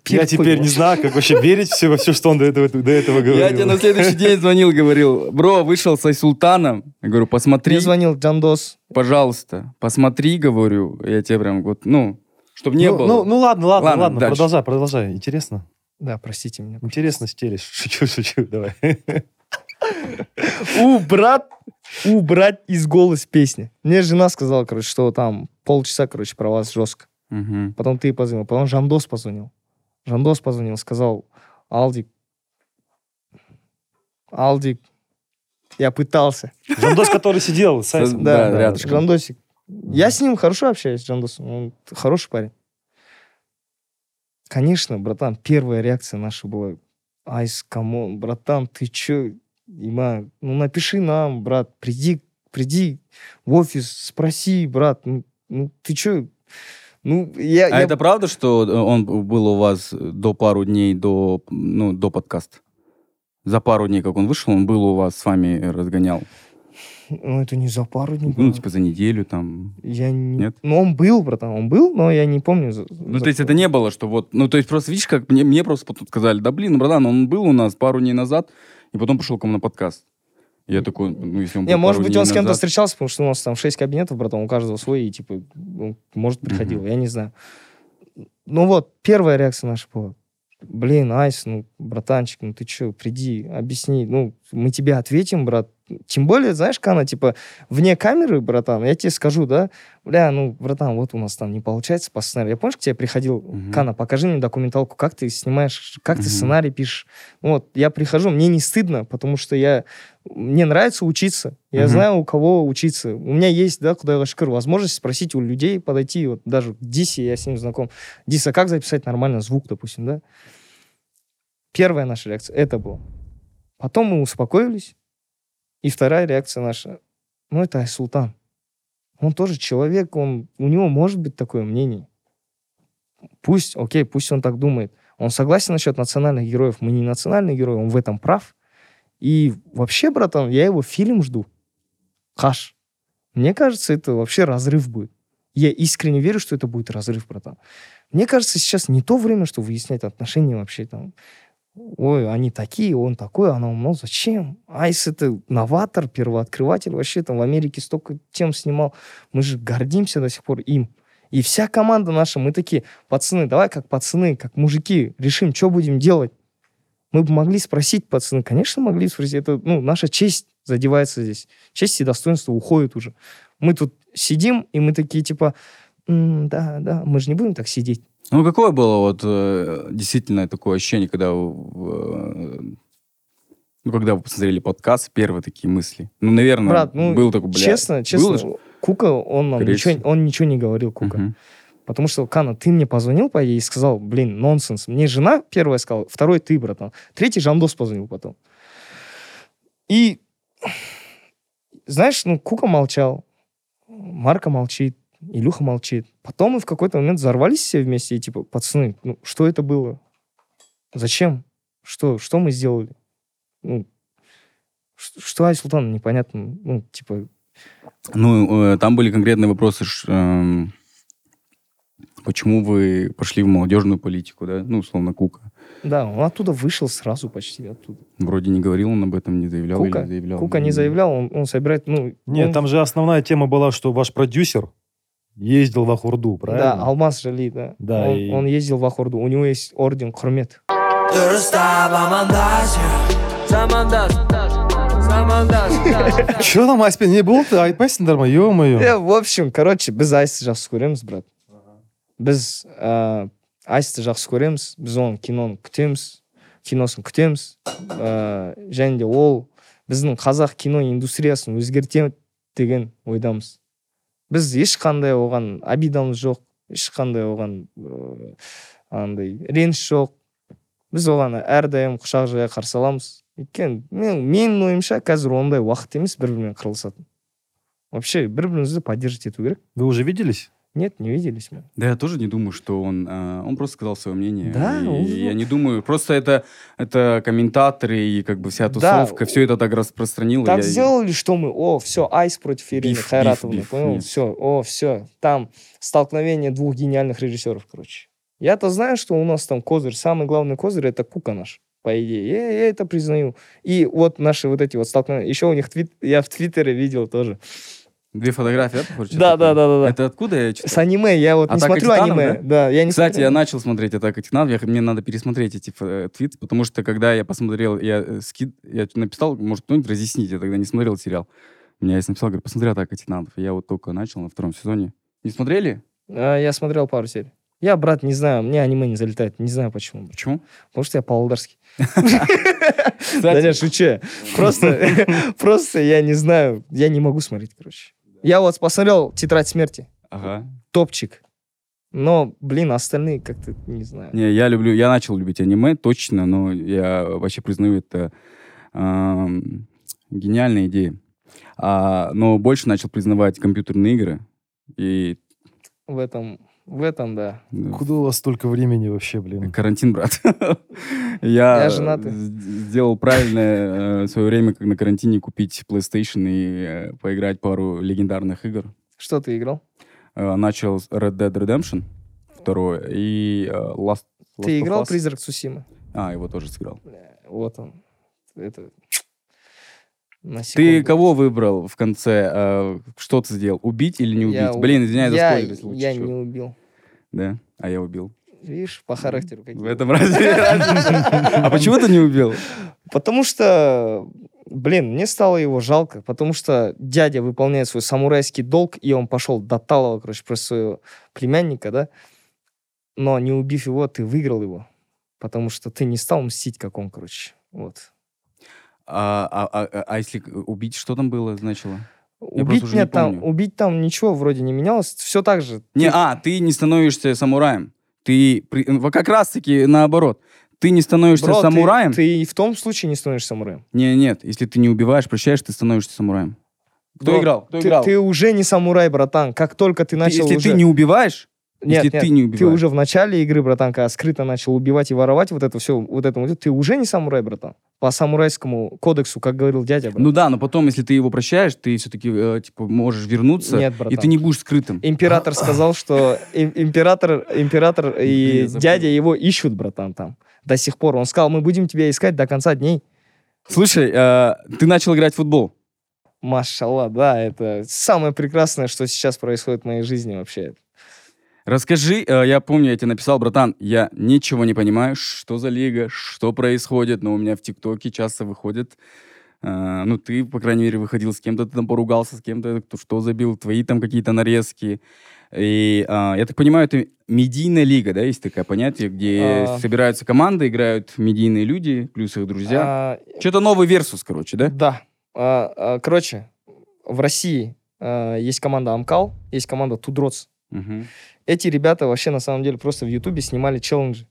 Я теперь не знаю, как вообще верить все во все, что он до этого, до этого говорил. Я тебе на следующий день звонил, говорил, бро, вышел с Айсултаном. Я говорю, посмотри, Мне звонил Джандос. пожалуйста, посмотри, говорю. Я тебе прям вот, ну, чтобы не ну, было. Ну, ну ладно, ладно, Ладно, ладно, дальше. продолжай, продолжай. Интересно. Да, простите меня. Интересно стелишь. Шучу, шучу, давай. Убрать, убрать из голос песни. Мне жена сказала, короче, что там полчаса, короче, про вас жестко. Мгм. Потом ты позвонил. Потом Жандос позвонил. Жандос позвонил, сказал, Алдик, Алдик, я пытался. Жандос, который сидел с Айсом. Да, Да, рядышком. Жандосик. Я с ним хорошо общаюсь, Жандосом. Он хороший парень. Конечно, братан, первая реакция наша была, Айс, come on, братан, ты чё, Има, ну напиши нам, брат, приди, приди в офис, спроси, брат, ну, ну, ты чё, ну, я... А я- это правда, что э, он был у вас до пару дней до, ну, до подкаста? За пару дней, как он вышел, он был у вас с вами разгонял? Ну, это не за пару дней Ну, было. типа за неделю там. Я не... Нет? Ну, он был, братан, он был, но я не помню. за- Ну, за- то есть это не было, что вот... Ну, то есть просто, видишь, как мне, мне просто потом сказали, да, блин, братан, он был у нас пару дней назад, и потом пошел к вам на подкаст. Я такой, ну, если он Не, может быть, он с кем-то назад- встречался, потому что у нас там шесть кабинетов, братан, у каждого свой, и, типа, он, может, приходил, я не знаю. Ну вот, первая реакция наша была, блин, Айс, ну, братанчик, ну ты что, приди, объясни, ну, мы тебе ответим, брат. Тем более, знаешь, Кана, типа, вне камеры, братан, я тебе скажу, да, бля, ну, братан, вот у нас там не получается по сценарию. Я помнишь, к тебе приходил, Мгм. Кана, покажи мне документалку, как ты снимаешь, как ты Мгм. сценарий пишешь. Вот, я прихожу, мне не стыдно, потому что я, мне нравится учиться. Я Мгм. знаю, у кого учиться. У меня есть, да, куда я шкыр, возможность спросить у людей, подойти, вот даже к Дисе, я с ним знаком. Дис, а как записать нормально звук, допустим, да? Первая наша реакция, это было. Потом мы успокоились, и вторая реакция наша, ну, это Айсултан. Он тоже человек, он, у него может быть такое мнение. Пусть, окей, пусть он так думает. Он согласен насчет национальных героев. Мы не национальные герои, он в этом прав. И вообще, братан, я его фильм жду. Хаш. Мне кажется, это вообще разрыв будет. Я искренне верю, что это будет разрыв, братан. Мне кажется, сейчас не то время, что выяснять отношения вообще там. Ой, они такие, он такой, она ну зачем? Айс это новатор, первооткрыватель, вообще там в Америке столько тем снимал. Мы же гордимся до сих пор им. И вся команда наша, мы такие, пацаны, давай как пацаны, как мужики, решим, что будем делать. Мы бы могли спросить, пацаны, конечно, могли спросить. Это, ну, наша честь задевается здесь. Честь и достоинство уходят уже. Мы тут сидим, и мы такие, типа, «М, да, да, мы же не будем так сидеть. Ну, какое было вот э, действительно такое ощущение, когда э, ну, когда вы посмотрели подкаст, первые такие мысли? Ну, наверное, Брат, ну, был такой, бля, честно, честно, было? Кука, он нам ничего, он ничего не говорил, Кука. Мгм. Потому что, Кана, ты мне позвонил, по идее, и сказал, блин, нонсенс. Мне жена первая сказала, второй ты, братан. Третий Жандос позвонил потом. И, знаешь, ну, Кука молчал, Марка молчит, Илюха молчит. Потом мы в какой-то момент взорвались все вместе и типа, пацаны, ну, что это было? Зачем? Что, что мы сделали? Ну, что Айсултан, непонятно. Ну, типа, Ну, э, там были конкретные вопросы, ш- эм, почему вы пошли в молодежную политику, да? Ну, условно, Кука. да, он оттуда вышел сразу почти оттуда. Вроде не говорил он об этом, не заявлял Кука? или заявлял? Кука не заявлял, он, он собирает, ну... Нет, он- там же основная тема была, что ваш продюсер ездил в Ахурду, правильно? Да, Алмаз Жали, да. Да, он, и- он ездил в Ахурду, у него есть орден замандас Че там Аспен не болды айтпайсыңдар ма ё-моё Э, в общем, короче, біз Айсты жақсы көреміз, брат. Біз ә, Айсты жақсы көреміз, біз оның киноны күтеміз, киносын күтеміз. Ә, және де ол біздің қазақ кино индустриясын өзгертемін деген ойдамыз. Біз ешқандай оған обидамыз жоқ, ешқандай оған ә, андай реніш жоқ. Біз оған әрдайым құшақ жая қарсы аламыз. Өйткені мен, менің ойымша қазір ондай уақыт емес бір бірімен қырылысатын. Вообще, бір бірімізді поддерживать ету керек. Вы уже виделись? Нет, не виделись мы. Да, я тоже не думаю, что он... э, он просто сказал свое мнение. Да, и он- я не думаю... Просто это, это комментаторы и как бы вся Да. тусовка, все это так распространило. Так я- сделали, что мы, о, все, Айс против Ирины Биф, Хайратовны, биф, биф, понял? нет. Все, о, все, там столкновение двух гениальных режиссеров, короче. Я-то знаю, что у нас там козырь, самый главный козырь это Кука наш, по идее. Я, я это признаю. И вот наши вот эти вот столкновения. Еще у них твит, я в Твиттере видел тоже. Две фотографии, да, похоже? Да, да, да, да, да. Это откуда я читал? С аниме, я вот не «Атака смотрю титанов», аниме. Да? я не Кстати, смотрю. я начал смотреть «Атака титанов», я, мне надо пересмотреть эти э, твиты, потому что когда я посмотрел, я, э, скид, я написал, может, кто-нибудь разъяснить, я тогда не смотрел сериал. Меня я написал, говорю, посмотри «Атака титанов». Я вот только начал на втором сезоне. Не смотрели? А, Я смотрел пару серий. Я, брат, не знаю, мне аниме не залетает. Не знаю почему. Почему? Потому что я по-алдарски. Да нет, шучу. Просто я не знаю, я не могу смотреть, короче. Я вот посмотрел «Тетрадь смерти», Ага. топчик. Но, блин, остальные как-то, не знаю. Не, я люблю, я начал любить аниме, точно, но я вообще признаю это ам, гениальная идея. А, но больше начал признавать компьютерные игры. И В этом, в этом, да. ну, Куда у вас столько времени вообще, блин? карантин, брат. Я, Я женатый. сделал правильно э, в свое время, как на карантине, купить PlayStation и э, поиграть пару легендарных игр. Что ты играл? Э, Начал с Red Dead Redemption 2 и э, Last, Last Ты играл Us. «Призрак Цусимы»? А, его тоже сыграл. Вот он. Это... Ты кого выбрал в конце? э, Что ты сделал? Убить или не убить? Я Блин, извиняюсь за я, спойлер, я чё. не убил. Да? А я убил. Видишь, по характеру какие. В этом разве? А почему ты не убил? Потому что, блин, мне стало его жалко, потому что дядя выполняет свой самурайский долг, и он пошел до Талова, короче, про своего племянника, да, но не убив его, ты выиграл его, потому что ты не стал мстить, как он, короче, вот. А, а- а- а если убить, что там было, значило? Убить нет там, помню. убить там ничего вроде не менялось, все так же. Не, Ты- а, ты не становишься самураем. Ты как раз-таки наоборот. Ты не становишься Бро, ты- самураем. Ты, и в том случае не становишься самураем. Не, нет, если ты не убиваешь, прощаешь, ты становишься самураем. Кто Бро, играл? Кто ты, играл? ты уже не самурай, братан. Как только ты Ты- начал если уже... ты не убиваешь, Нет, если нет, ты не ты убиваешь. уже в начале игры, братан, когда скрыто начал убивать и воровать вот это все, вот это, вот, ты уже не самурай, братан. По самурайскому кодексу, как говорил дядя, брат. Ну да, но потом, если ты его прощаешь, ты все-таки типа можешь вернуться, Нет, и братан. ты не будешь скрытым. Император сказал, что им- император, император и дядя его ищут, братан, там. До сих пор. Он сказал, мы будем тебя искать до конца дней. Слушай, э, ты начал играть в футбол. Машалла, да, это самое прекрасное, что сейчас происходит в моей жизни вообще. Расскажи, э, я помню, я тебе написал, братан, я ничего не понимаю, что за лига, что происходит, но у меня в ТикТоке часто выходит, э, ну, ты, по крайней мере, выходил с кем-то, ты там поругался с кем-то, кто что забил, твои там какие-то нарезки. И, а, я так понимаю, это медийная лига, да, есть такое понятие, где А. собираются команды, играют медийные люди, плюс их друзья. А, Что-то новый версус, короче, да? Да. А, а, короче, в России а, есть команда Амкал, есть команда Тудроц. Эти ребята вообще на самом деле просто в Ютубе снимали челленджи.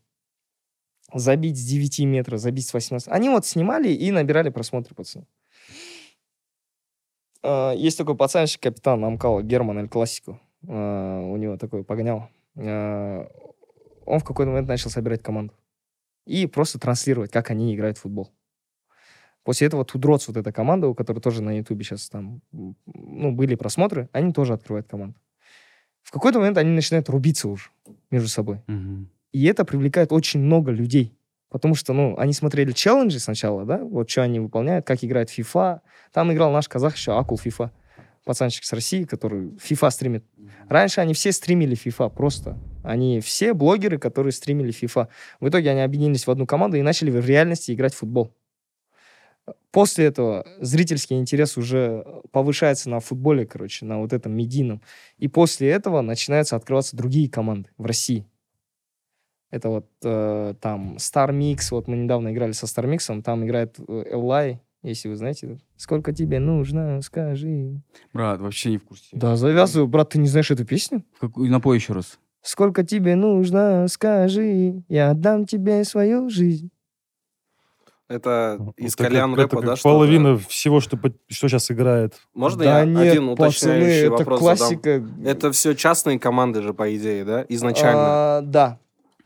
Забить с 9 метров, забить с 18. Они вот снимали и набирали просмотры, пацаны. А, Есть такой пацанчик, капитан Амкала, Герман Эль Классико. А, У него такой погонял. А, Он в какой-то момент начал собирать команду. И просто транслировать, как они играют в футбол. После этого Тудроц, вот эта команда, у которой тоже на Ютубе сейчас там, ну, были просмотры, они тоже открывают команду. В какой-то момент они начинают рубиться уже между собой. Мгм. И это привлекает очень много людей. Потому что, ну, они смотрели челленджи сначала, да, вот что они выполняют, как играет FIFA. Там играл наш казах еще, Акул FIFA. Пацанчик с России, который FIFA стримит. Раньше они все стримили FIFA просто. Они все блогеры, которые стримили FIFA. В итоге они объединились в одну команду и начали в реальности играть в футбол. После этого зрительский интерес уже повышается на футболе, короче, на вот этом медийном. И после этого начинаются открываться другие команды в России. Это вот э, там Star Mix, вот мы недавно играли со Star Mix, там играет э, Эллай, если вы знаете. Сколько тебе нужно, скажи. Брат, вообще не в курсе. Да, завязываю, брат, ты не знаешь эту песню? Какую- Напой еще раз. Сколько тебе нужно, скажи, я отдам тебе свою жизнь. Это из Это как- кальян это рэпа, как да? что-то? половина всего, что, что сейчас играет. Можно да я нет, один пацаны, уточняющий это вопрос классика. задам? Это все частные команды же, по идее, да? Изначально. А, да.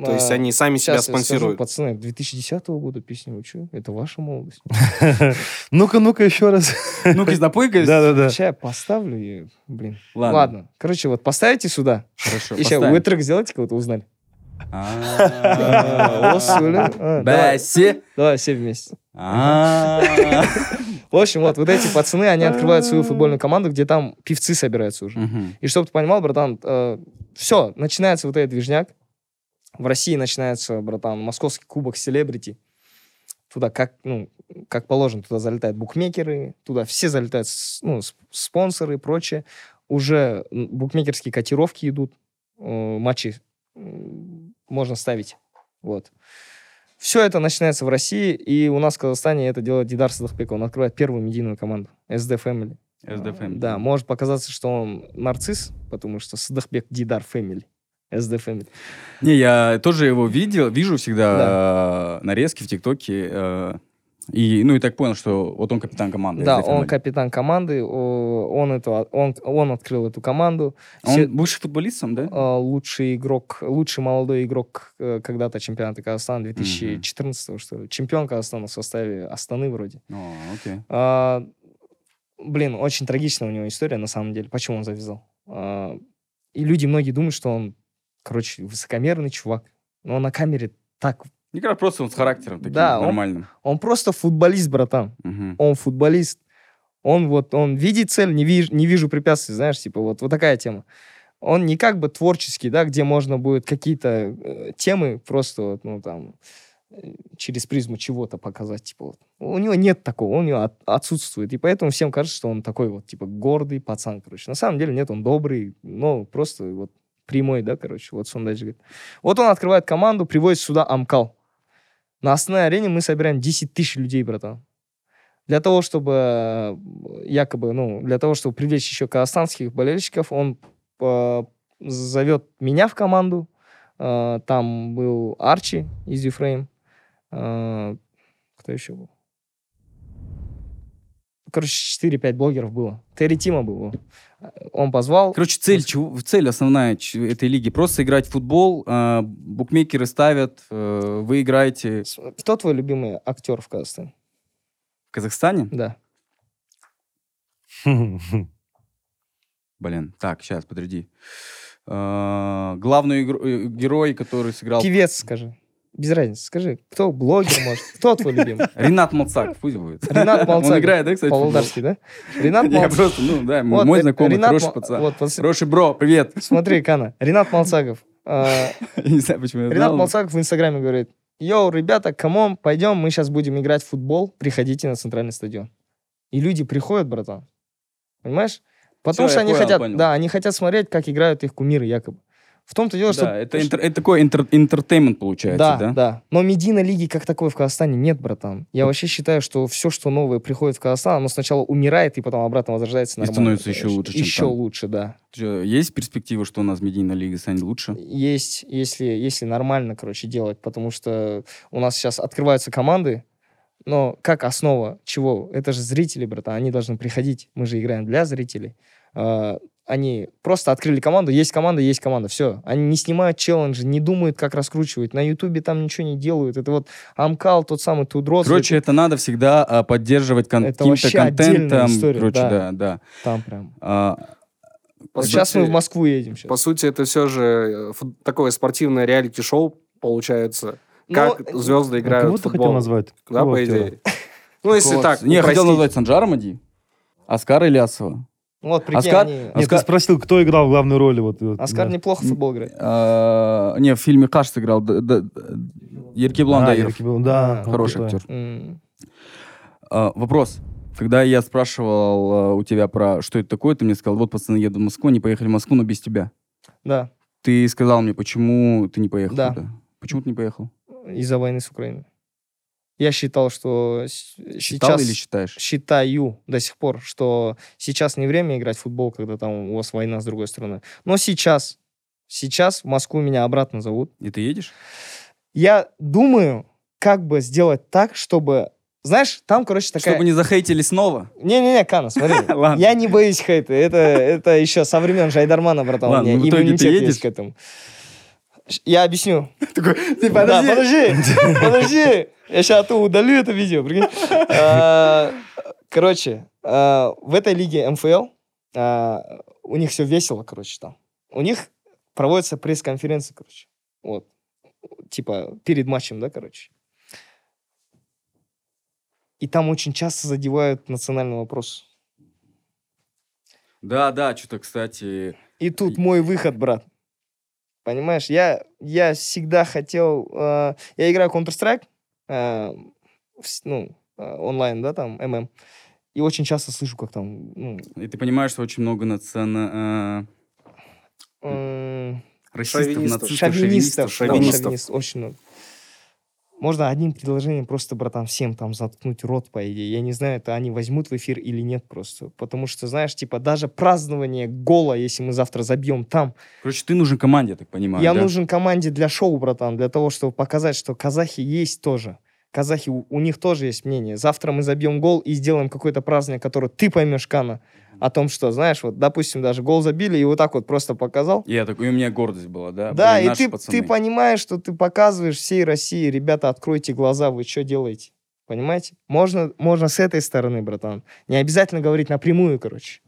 То есть А, они сами себя я скажу, спонсируют. пацаны, 2010 года песня, вы что? Это ваша молодость. Ну-ка, ну-ка, еще раз. Ну-ка, напой-ка. Да-да-да. Сейчас я поставлю и, блин. Ладно. Короче, вот поставите сюда. Хорошо, И сейчас поставим. вы трек сделайте, кого-то узнали. А. О, Суля. Давай, Бесси. давай все вместе. А. В общем, вот, вот эти пацаны, они открывают свою футбольную команду, где там певцы собираются уже. И чтобы ты понимал, братан, все, начинается вот этот движняк. В России начинается, братан, московский кубок селебрити. Туда как, ну, как положено, туда залетают букмекеры, туда все залетают, ну, сп- спонсоры и прочее. Уже букмекерские котировки идут. э, матчи можно ставить. Вот. Все это начинается в России, и у нас в Казахстане это делает Дидар Садахбек. Он открывает первую медийную команду, SD Family. SDFM. Да, может показаться, что он нарцисс, потому что Садахбек Дидар Family. SD Family. Не, я тоже его видел, вижу всегда э, нарезки в ТикТоке. э, и, ну, и так понял, что вот он капитан команды. Да, он капитан команды, он, это, он, он открыл эту команду. Он Все- бывший футболист сам, да? а, лучший игрок, лучший молодой игрок э, когда-то чемпионата Казахстана 2014 что ли. Чемпион Казахстана в составе Астаны вроде. О, окей. А, блин, очень трагичная у него история на самом деле. Почему он завязал? А, и люди многие думают, что он, короче, высокомерный чувак. Но он на камере так... Мне кажется, просто он с характером таким Да, он- нормальным. Он просто футболист, братан. Мгм. Он футболист. Он вот, он видит цель, не, виж- не вижу препятствий, знаешь, типа вот, вот такая тема. Он не как бы творческий, да, где можно будет какие-то э, темы просто, вот, ну, там, э, через призму чего-то показать, типа вот. У него нет такого, у него от- отсутствует. И поэтому всем кажется, что он такой вот, типа, гордый пацан, короче. На самом деле нет, он добрый, но просто вот прямой, да, короче. Вот Сундадж говорит. Вот он открывает команду, приводит сюда Амкал. На основной арене мы собираем 10 тысяч людей, братан для того, чтобы э, якобы, ну, для того, чтобы привлечь еще казахстанских болельщиков, он э, зовет меня в команду. Э, там был Арчи из Юфрейм. Кто еще был? Короче, 4-5 блогеров было. Терри Тима был. Он позвал. Короче, цель, чего, цель основная этой лиги просто играть в футбол. а, букмекеры ставят, э, вы играете Кто твой любимый актер в Казахстане? в Казахстане. Да. Блин, так, сейчас, подожди. А, главный э, герой, который сыграл... Певец, скажи. Без разницы. Скажи, кто блогер, может? Кто твой любимый? Ренат Малцак, пусть будет. Ренат Он Малцак. играет, да, кстати? Павлодарский, да? Ренат Я Малцак. просто, ну да, Вот, мой э, знакомый, Ренат хороший Мал- пацан. Вот, пос- Хороший бро, привет. смотри, Кана. Ренат Малцагов. э, Я не знаю, почему я Ренат знал. Малцагов в Инстаграме говорит, йоу, ребята, камон, пойдем, мы сейчас будем играть в футбол, приходите на центральный стадион. И люди приходят, братан. Понимаешь? Потому Всё, что я они понял, хотят, понял. да, они хотят смотреть, как играют их кумиры якобы. В том-то дело, что... Да, это, интер- это такой интер- интертеймент получается, да, да? да. Но медийной лиги как такой в Казахстане нет, братан. Я вообще считаю, что все, что новое приходит в Казахстан, оно сначала умирает и потом обратно возрождается И нормально. становится еще короче. лучше, чем Еще там. лучше, да. Есть перспектива, что у нас медийная лига станет лучше? есть, если, если нормально, короче, делать, потому что у нас сейчас открываются команды, но как основа чего? Это же зрители, братан, они должны приходить. Мы же играем для зрителей. Они просто открыли команду, есть команда, есть команда, все. Они не снимают челленджи, не думают, как раскручивать. На Ютубе там ничего не делают. Это вот Амкал, тот самый Тудрос. Короче, это надо всегда а, поддерживать кон- Это каким-то контентом. история, Короче, да. да, да. там прям. А, По сейчас мы сути- в Москву едем. Сейчас. По сути, это все же э, такое спортивное реалити-шоу получается. Как Но- звезды А играют Кого в ты футбол. хотел назвать? Да, по идее. Ну, если так, Не, хотел назвать Санджара Мади, Оскара Ильясова. Вот, прикинь, Оскар- они- Нет, Оскар- ты спросил, кто играл в главной роли. Вот, вот, Оскар да. неплохо в футбол играет. А, не, в фильме Каш сыграл. Д- Д- Еркеблан А, Даиров. Еркебулан, да. А, он Хороший актер. М, А, вопрос. Когда я спрашивал а, у тебя про что это такое, ты мне сказал, вот пацаны едут в Москву, они поехали в Москву, но без тебя. Да, Ты сказал мне, почему ты не поехал Да. туда? Почему ты не поехал? из-за войны с Украиной. Я считал, что Считал сейчас... или считаешь? Считаю до сих пор, что сейчас не время играть в футбол, когда там у вас война с другой стороны. Но сейчас, сейчас в Москву меня обратно зовут. И ты едешь? Я думаю, как бы сделать так, чтобы... Знаешь, там, короче, такая... Чтобы не захейтили снова. Не-не-не, Кана, смотри. Я не боюсь хейта. Это, это еще со времен Жайдармана, братан. Ладно, у меня в итоге ты иммунитет есть к этому. Я объясню. Такой, ты Да, подожди, подожди. Я сейчас оттуда удалю это видео, прикинь. А, Короче, а, в этой лиге МФЛ а, у них все весело, короче, там. У них проводятся пресс-конференции, короче. Вот. Типа перед матчем, да, короче. И там очень часто задевают национальный вопрос. Да, да, что-то, кстати... И тут мой выход, брат. Понимаешь, я, я всегда хотел... э, я играю Counter-Strike, э, в ну, э, онлайн, да, там, ММ. И очень часто слышу, как там... Ну, И ты понимаешь, что очень много национа... м, Расистов, Шовинистов. нацистов, шовинистов. шовинистов. Шовинистов. шовинист, очень много. Можно одним предложением просто, братан, всем там заткнуть рот, по идее. Я не знаю, это они возьмут в эфир или нет просто. Потому что, знаешь, типа, даже празднование гола, если мы завтра забьем там, Короче, ты нужен команде, я так понимаю. я да? нужен команде для шоу, братан, для того, чтобы показать, что казахи есть тоже. Казахи, у, у них тоже есть мнение. Завтра мы забьем гол и сделаем какой-то праздник, который ты поймешь, Кана, о том, что, знаешь, вот, допустим, даже гол забили и вот так вот просто показал. И Я такой, и у меня гордость была, да? Да, Блин, и ты, пацаны. ты понимаешь, что ты показываешь всей России, ребята, откройте глаза, вы что делаете? Понимаете? Можно, можно с этой стороны, братан. Не обязательно говорить напрямую, короче.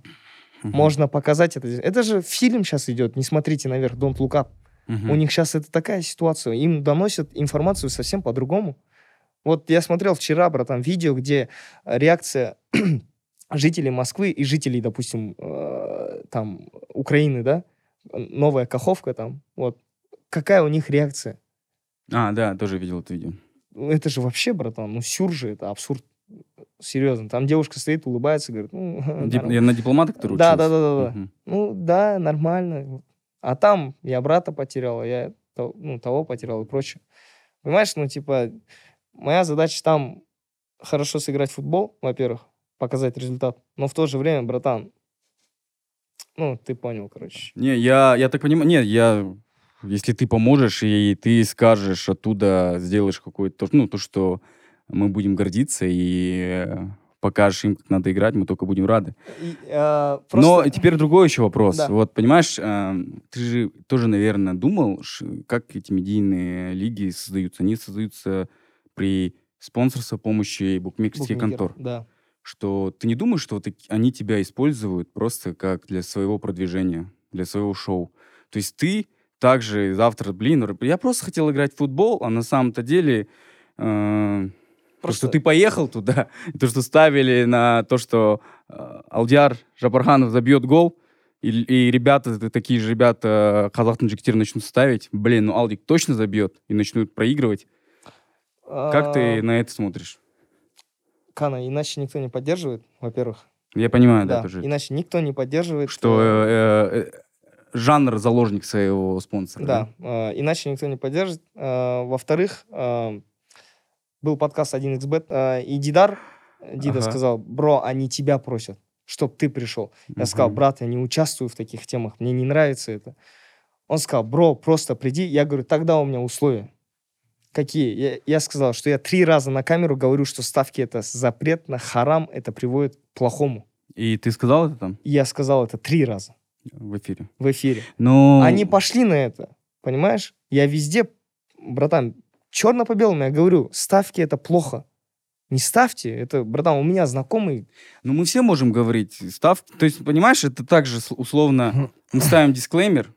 Мгм. Можно показать это. Это же фильм сейчас идет, не смотрите наверх, Don't Look Up. Мгм. У них сейчас это такая ситуация. Им доносят информацию совсем по-другому. Вот я смотрел вчера, братан, видео, где э, реакция жителей Москвы и жителей, допустим, э, там, Украины, да, новая Каховка там, вот, какая у них реакция? А, да, тоже видел это видео. Ну, Это же вообще, братан, ну сюр же, это абсурд. Серьезно. Там девушка стоит, улыбается, говорит, ну, Дип- Я на дипломата, который Да, да, да, да, да. Мгм. Ну, да, нормально. А там я брата потерял, я то- ну, того потерял и прочее. Понимаешь, ну, типа, моя задача там хорошо сыграть в футбол, во-первых, показать результат. Но в то же время, братан, ну, ты понял, короче. Не, я, я так понимаю, нет, я, если ты поможешь и ты скажешь оттуда, сделаешь какое-то, ну, то, что мы будем гордиться и э, покажешь им, как надо играть, мы только будем рады. И, э, Но просто- теперь другой еще вопрос. Да. Вот, понимаешь, э, ты же тоже, наверное, думал, как эти медийные лиги создаются. Они создаются при спонсорстве помощи букмекерских букмекер, контор. Да. Что ты не думаешь, что вот они тебя используют просто как для своего продвижения, для своего шоу. То есть ты также завтра, блин, я просто хотел играть в футбол, а на самом-то деле э, то, Просто- что ты поехал туда, то, что ставили на то, что э, Алдиар Жапарханов забьет гол, и, и ребята, такие же ребята, казахстан жигиттер начнут ставить, блин, ну Алдик точно забьет, и начнут проигрывать. Как А, ты на это смотришь? Кана, иначе никто не поддерживает, во-первых. Я понимаю, да, Да, тоже. иначе никто не поддерживает. Что э, э, э, жанр заложник своего спонсора. Да, э, иначе никто не поддержит. Э, Во-вторых, э, был подкаст 1xbet, э, и Дидар, Дида Ага. сказал, бро, они тебя просят, чтоб ты пришел. Я сказал, Мгм. брат, я не участвую в таких темах, мне не нравится это. Он сказал, бро, просто приди. Я говорю, тогда у меня условия. Какие? Я, я сказал, что я три раза на камеру говорю, что ставки это запретно, харам, это приводит к плохому. И ты сказал это там я сказал это три раза в эфире? в эфире. Ну, Они пошли на это, понимаешь? Я везде, братан, черно по белому, я говорю, ставки это плохо. Не ставьте, это, братан, у меня знакомый, Ну, мы все можем говорить став. То есть, понимаешь, это также условно мы ставим дисклеймер,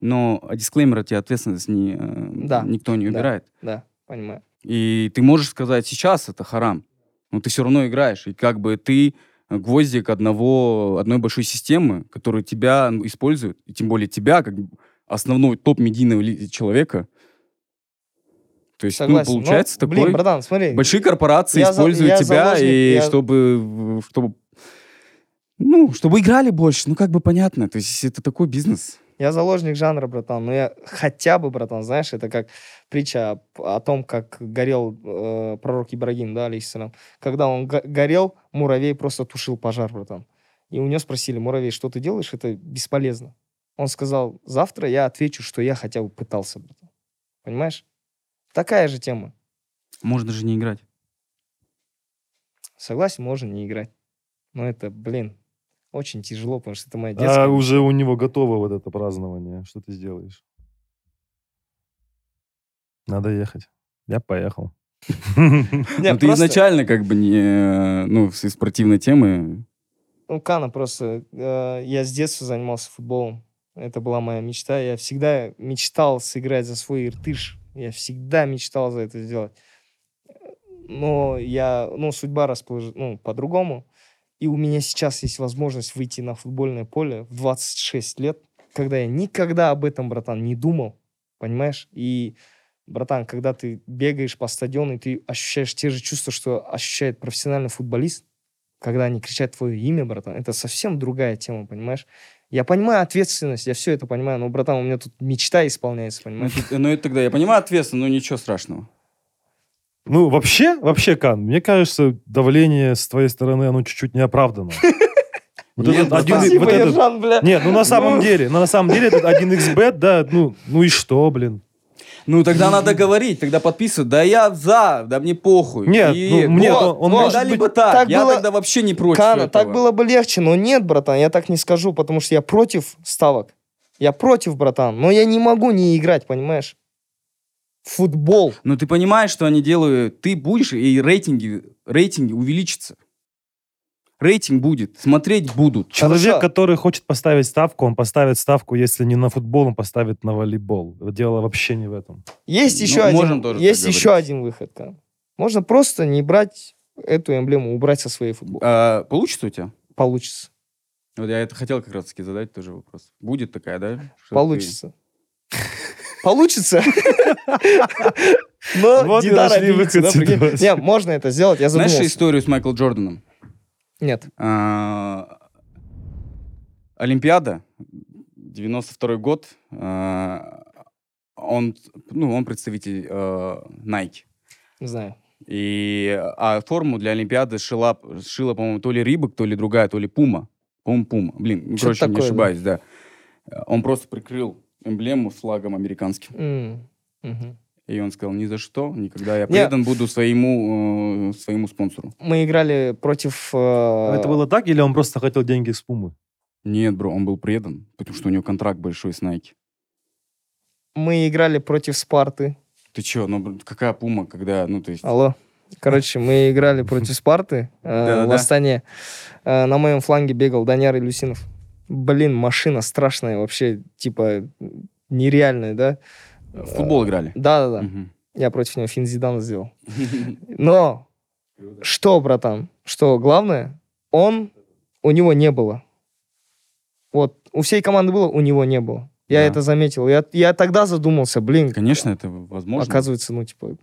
но от дисклеймера тебе ответственность не, э, Да, никто не да. убирает. да, понимаю. И ты можешь сказать, сейчас это харам, но ты все равно играешь. И как бы ты гвоздик одного, одной большой системы, которую тебя ну, используют, и тем более тебя, как основного топ-медийного человека. То есть, Согласен. ну, Но, получается такой... Блин, братан, смотри. Большие корпорации Я за- используют я тебя, заложник, и я- чтобы, чтобы, ну, чтобы играли больше, ну, как бы понятно. То есть это такой бизнес. Я заложник жанра, братан, но я хотя бы, братан, знаешь, это как притча о, о том, как горел э, пророк Ибрагим, да, алейхиссалам. Когда он го- горел, муравей просто тушил пожар, братан. И у него спросили, муравей, что ты делаешь? Это бесполезно. Он сказал, завтра я отвечу, что я хотя бы пытался, братан. Понимаешь? Такая же тема. Можно же не играть. Согласен, можно не играть. Но это, блин, очень тяжело, потому что это моя детская... А уже у него готово вот это празднование. Что ты сделаешь? Надо ехать. Я поехал. Ну, ты просто- изначально как бы не, э, ну, с из спортивной темы. Ну, Кана просто... э, я с детства занимался футболом. Это была моя мечта. Я всегда мечтал сыграть за свой Иртыш. Я всегда мечтал за это сделать. Но я... Ну, судьба расположила... Ну, по-другому. И у меня сейчас есть возможность выйти на футбольное поле в 26 лет, когда я никогда об этом, братан, не думал. Понимаешь? И, братан, когда ты бегаешь по стадиону, и ты ощущаешь те же чувства, что ощущает профессиональный футболист, когда они кричат твое имя, братан, это совсем другая тема, понимаешь? Я понимаю ответственность, я все это понимаю, но, братан, у меня тут мечта исполняется, Ну, понимаешь? ну, это тогда я понимаю ответственно, но ничего страшного. Ну, вообще, вообще, Кан, мне кажется, давление с твоей стороны, оно чуть-чуть неоправданно. Вот Нет, этот братан. один- Спасибо, вот этот- Ержан, бля. Нет, ну на самом Ну. деле, ну на самом деле этот 1xbet, да, ну, ну и что, блин? Ну, тогда надо говорить, тогда подписывать. Да я за, да мне похуй. Нет, И ну, нет, вот, он- он вот, может быть- так. Так я было- тогда вообще не против Кана, этого. так было бы легче, но нет, братан, я так не скажу, потому что я против ставок. Я против, братан, но я не могу не играть, понимаешь? Футбол. Но ты понимаешь, что они делают, ты будешь, и рейтинги, рейтинги увеличатся. Рейтинг будет, смотреть будут. Человек, Хорошо. который хочет поставить ставку, он поставит ставку, если не на футбол, он поставит на волейбол. Дело вообще не в этом. Есть Ну, еще можем один, тоже есть говорить. еще один выход, Кан. Можно просто не брать эту эмблему, убрать со своей футболки. А, получится у тебя? Получится. Вот я это хотел как раз таки задать тоже вопрос. Будет такая, да? Что Получится. Получится. Но Вот Дидар нашли выход да. Не, можно это сделать, я Ты... Знаешь задумался. историю с Майклом Джорданом? Нет. А, Олимпиада, 92 год. а, Он, ну, он представитель э, Nike. Не знаю. И, а форму для Олимпиады шила, шила, по-моему, то ли Рибок, то ли другая, то ли Пума. По-моему, Пума. Блин, Чё-то короче, не такое, да. ошибаюсь, да. Он просто прикрыл эмблему с флагом американским. М, мгм. И он сказал, ни за что, никогда я предан буду своему, э, своему спонсору. Мы играли против... э, Это было так, или он просто хотел деньги с Пумы? Нет, бро, он был предан, потому что у него контракт большой с Nike. Мы играли против Спарты. Ты чё, ну, какая Пума, когда, ну, то есть... Алло. Короче, мы играли против Спарты э, в Астане. Э, На моем фланге бегал Даняр Илюсинов. Блин, машина страшная вообще, типа, нереальная, да? В футбол играли. Да-да-да. Я против него Финзидана сделал. Но что, братан, что главное, он, у него не было. Вот, у всей команды было, у него не было. Я Да. это заметил. Я, я тогда задумался, блин, Конечно, это возможно. оказывается, ну, типа,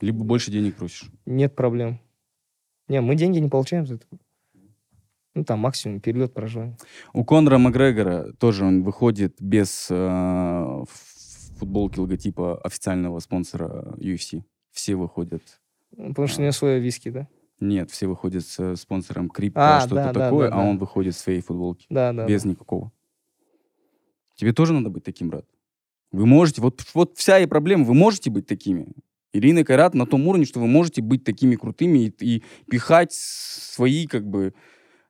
Либо больше денег просишь. нет проблем. Не, мы деньги не получаем за это. Ну, там максимум перелет проживания. У Конора Макгрегора тоже он выходит без э, футболки логотипа официального спонсора UFC. Все выходят. Потому что у него свое виски, да? Нет, все выходят с э, спонсором крипто, А, что-то да, такое, да, а да. он выходит в своей футболке. Да, да. без да. никакого. Тебе тоже надо быть таким, брат. Вы можете, вот, вот вся и проблема, вы можете быть такими. Ирина Кайрат на том уровне, что вы можете быть такими крутыми и, и пихать свои, как бы,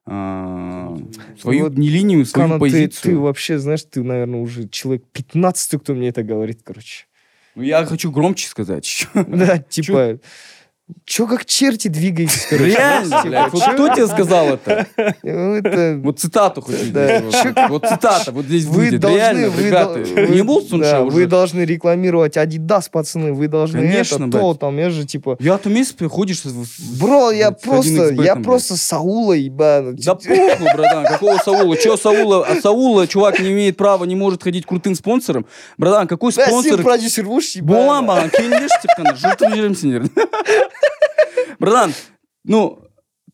а, свою Вот, не линию, свою ты, позицию. ты вообще, знаешь, ты, наверное, уже человек 15 кто мне это говорит, короче. Ну, я хочу громче сказать. Да, типа, чё как черти двигаетесь, короче. Реально, Типа, блядь. Вот чё- кто тебе сказал это? Ну, это... Вот цитату хочу Да. здесь. Вот, вот цитата, вот здесь Вы будет. должны, Реально, вы, ребята. дол- Не вы- был Сунша да, уже? вы должны рекламировать Adidas, пацаны, вы должны Конечно, это, то, блядь. там, я же, типа... Я то месяц ходишь с- с- Бро, я с просто, 1xbet, я блядь. просто Саула, ебану. Да похуй, братан, какого Саула? Че Саула? А Саула, чувак, не имеет права, не может ходить крутым спонсором. Братан, какой Да, спонсор? сим продюсер будешь, Болам, ебану. баған, келіңдерші тек қана, жұртты жіберемін сендерді. Братан, ну,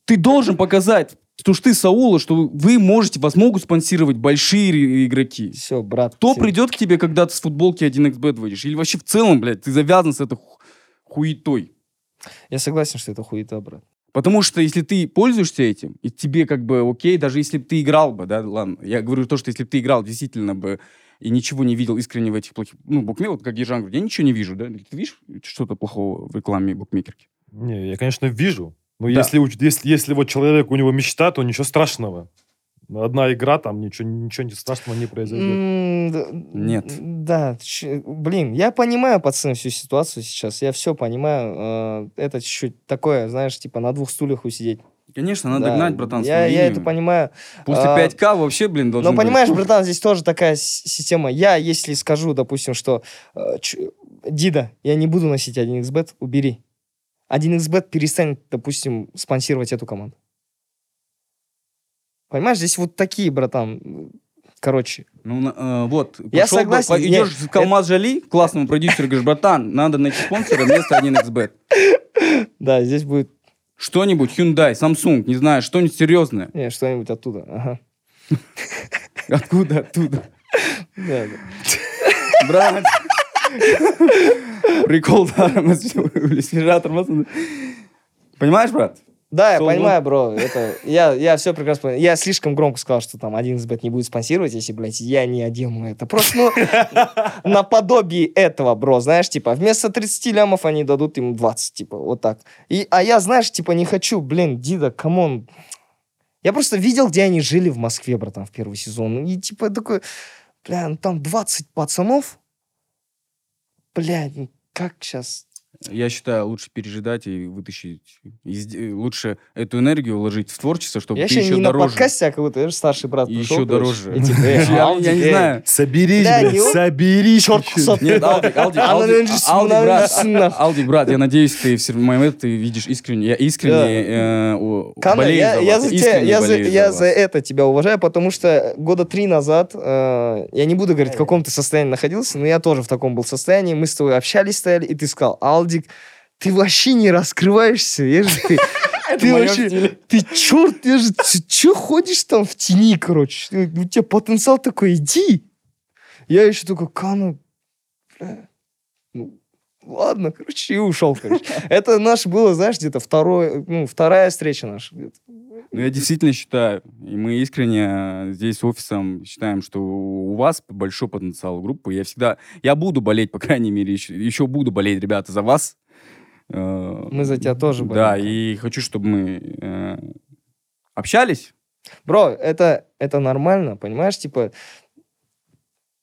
ты должен показать, что ж ты Саула, что вы можете, вас могут спонсировать большие игроки. Все, брат. Кто всё. придет к тебе, когда ты с футболки 1xbet выйдешь? Или вообще в целом, блядь, ты завязан с этой ху- хуетой? Я согласен, что это хуета, брат. Потому что если ты пользуешься этим, и тебе как бы окей, даже если бы ты играл бы, да, ладно, я говорю то, что если бы ты играл действительно бы и ничего не видел искренне в этих плохих, ну, букмекерах, вот как Ержан говорит, я ничего не вижу, да, ты видишь что-то плохого в рекламе букмекерки? Не, я, конечно, вижу. Но Да. если, если, если вот человек, у него мечта, то ничего страшного. Одна игра, там ничего, ничего не страшного не произойдет. Нет. Да, блин, я понимаю, пацаны, всю ситуацию сейчас. Я все понимаю. э, Это чуть-чуть такое, знаешь, типа на двух стульях усидеть. Конечно, надо Да, гнать, братан, Я, я это понимаю. После А, 5К вообще, блин, должен Но быть. понимаешь, братан, здесь тоже такая система. Я, если скажу, допустим, что э, Дида, я не буду носить 1xbet, убери. 1xbet перестанет, допустим, спонсировать эту команду. Понимаешь, здесь вот такие, братан, короче. Ну, э, вот, Я пошел согласен, по- идешь нет, к Алмаз Жали, классному продюсеру, говоришь, братан, надо найти спонсора вместо 1xbet. Да, здесь будет Что-нибудь, Hyundai, Samsung, не знаю, что-нибудь серьезное. не, что-нибудь оттуда. Ага. Откуда? Оттуда. Да, да. Брат. Прикол, да, свежатор. Понимаешь, брат? Да, я понимаю, бро. Это, я, я все прекрасно понимаю. Я слишком громко сказал, что там 11 бет не будет спонсировать, если, блядь, я не одену это. Просто, ну, наподобие этого, бро, знаешь, типа, вместо 30 лямов они дадут им 20, типа, вот так. И, а я, знаешь, типа, не хочу, блин, Дида, come on. Я просто видел, где они жили в Москве, братан, в первый сезон. И, типа, такой, бля, ну, там 20 пацанов. Блядь, ну, как сейчас... Я считаю, лучше пережидать и вытащить. и сде- Лучше эту энергию вложить в творчество, чтобы Я ты еще еще не дороже. на подкасте, а как будто я же старший брат еще дороже. и типа, «Эй, Я- Я не знаю. Соберись, Бля, блядь, соберись. Черт кусок. Нет, Алдик, Алдик, Алдик, Алдик, брат, я надеюсь, ты в момент ты видишь искренне, я искренне э, болею я, за я за, я, я это тебя уважаю, потому что года три назад, э, я не буду говорить, в каком ты состоянии находился, но я тоже в таком был состоянии. Мы с тобой общались, стояли, и ты сказал, Алдик, ты вообще не раскрываешься, я же ты... Ты вообще, ты черт, я же, ты че ходишь там в тени, короче? У тебя потенциал такой, иди. Я еще такой, Кана, бля, ну, ладно, короче, и ушел, короче. Это наш было, знаешь, где-то второй, ну, вторая встреча наша. Ну, я действительно считаю, и мы искренне э, здесь с офисом считаем, что у вас большой потенциал группы. Я всегда, я буду болеть, по крайней мере, еще, еще буду болеть, ребята, за вас. Э, Мы за тебя тоже Да, болеем. и хочу, чтобы мы э, общались. Бро, это, это нормально, понимаешь? Типа,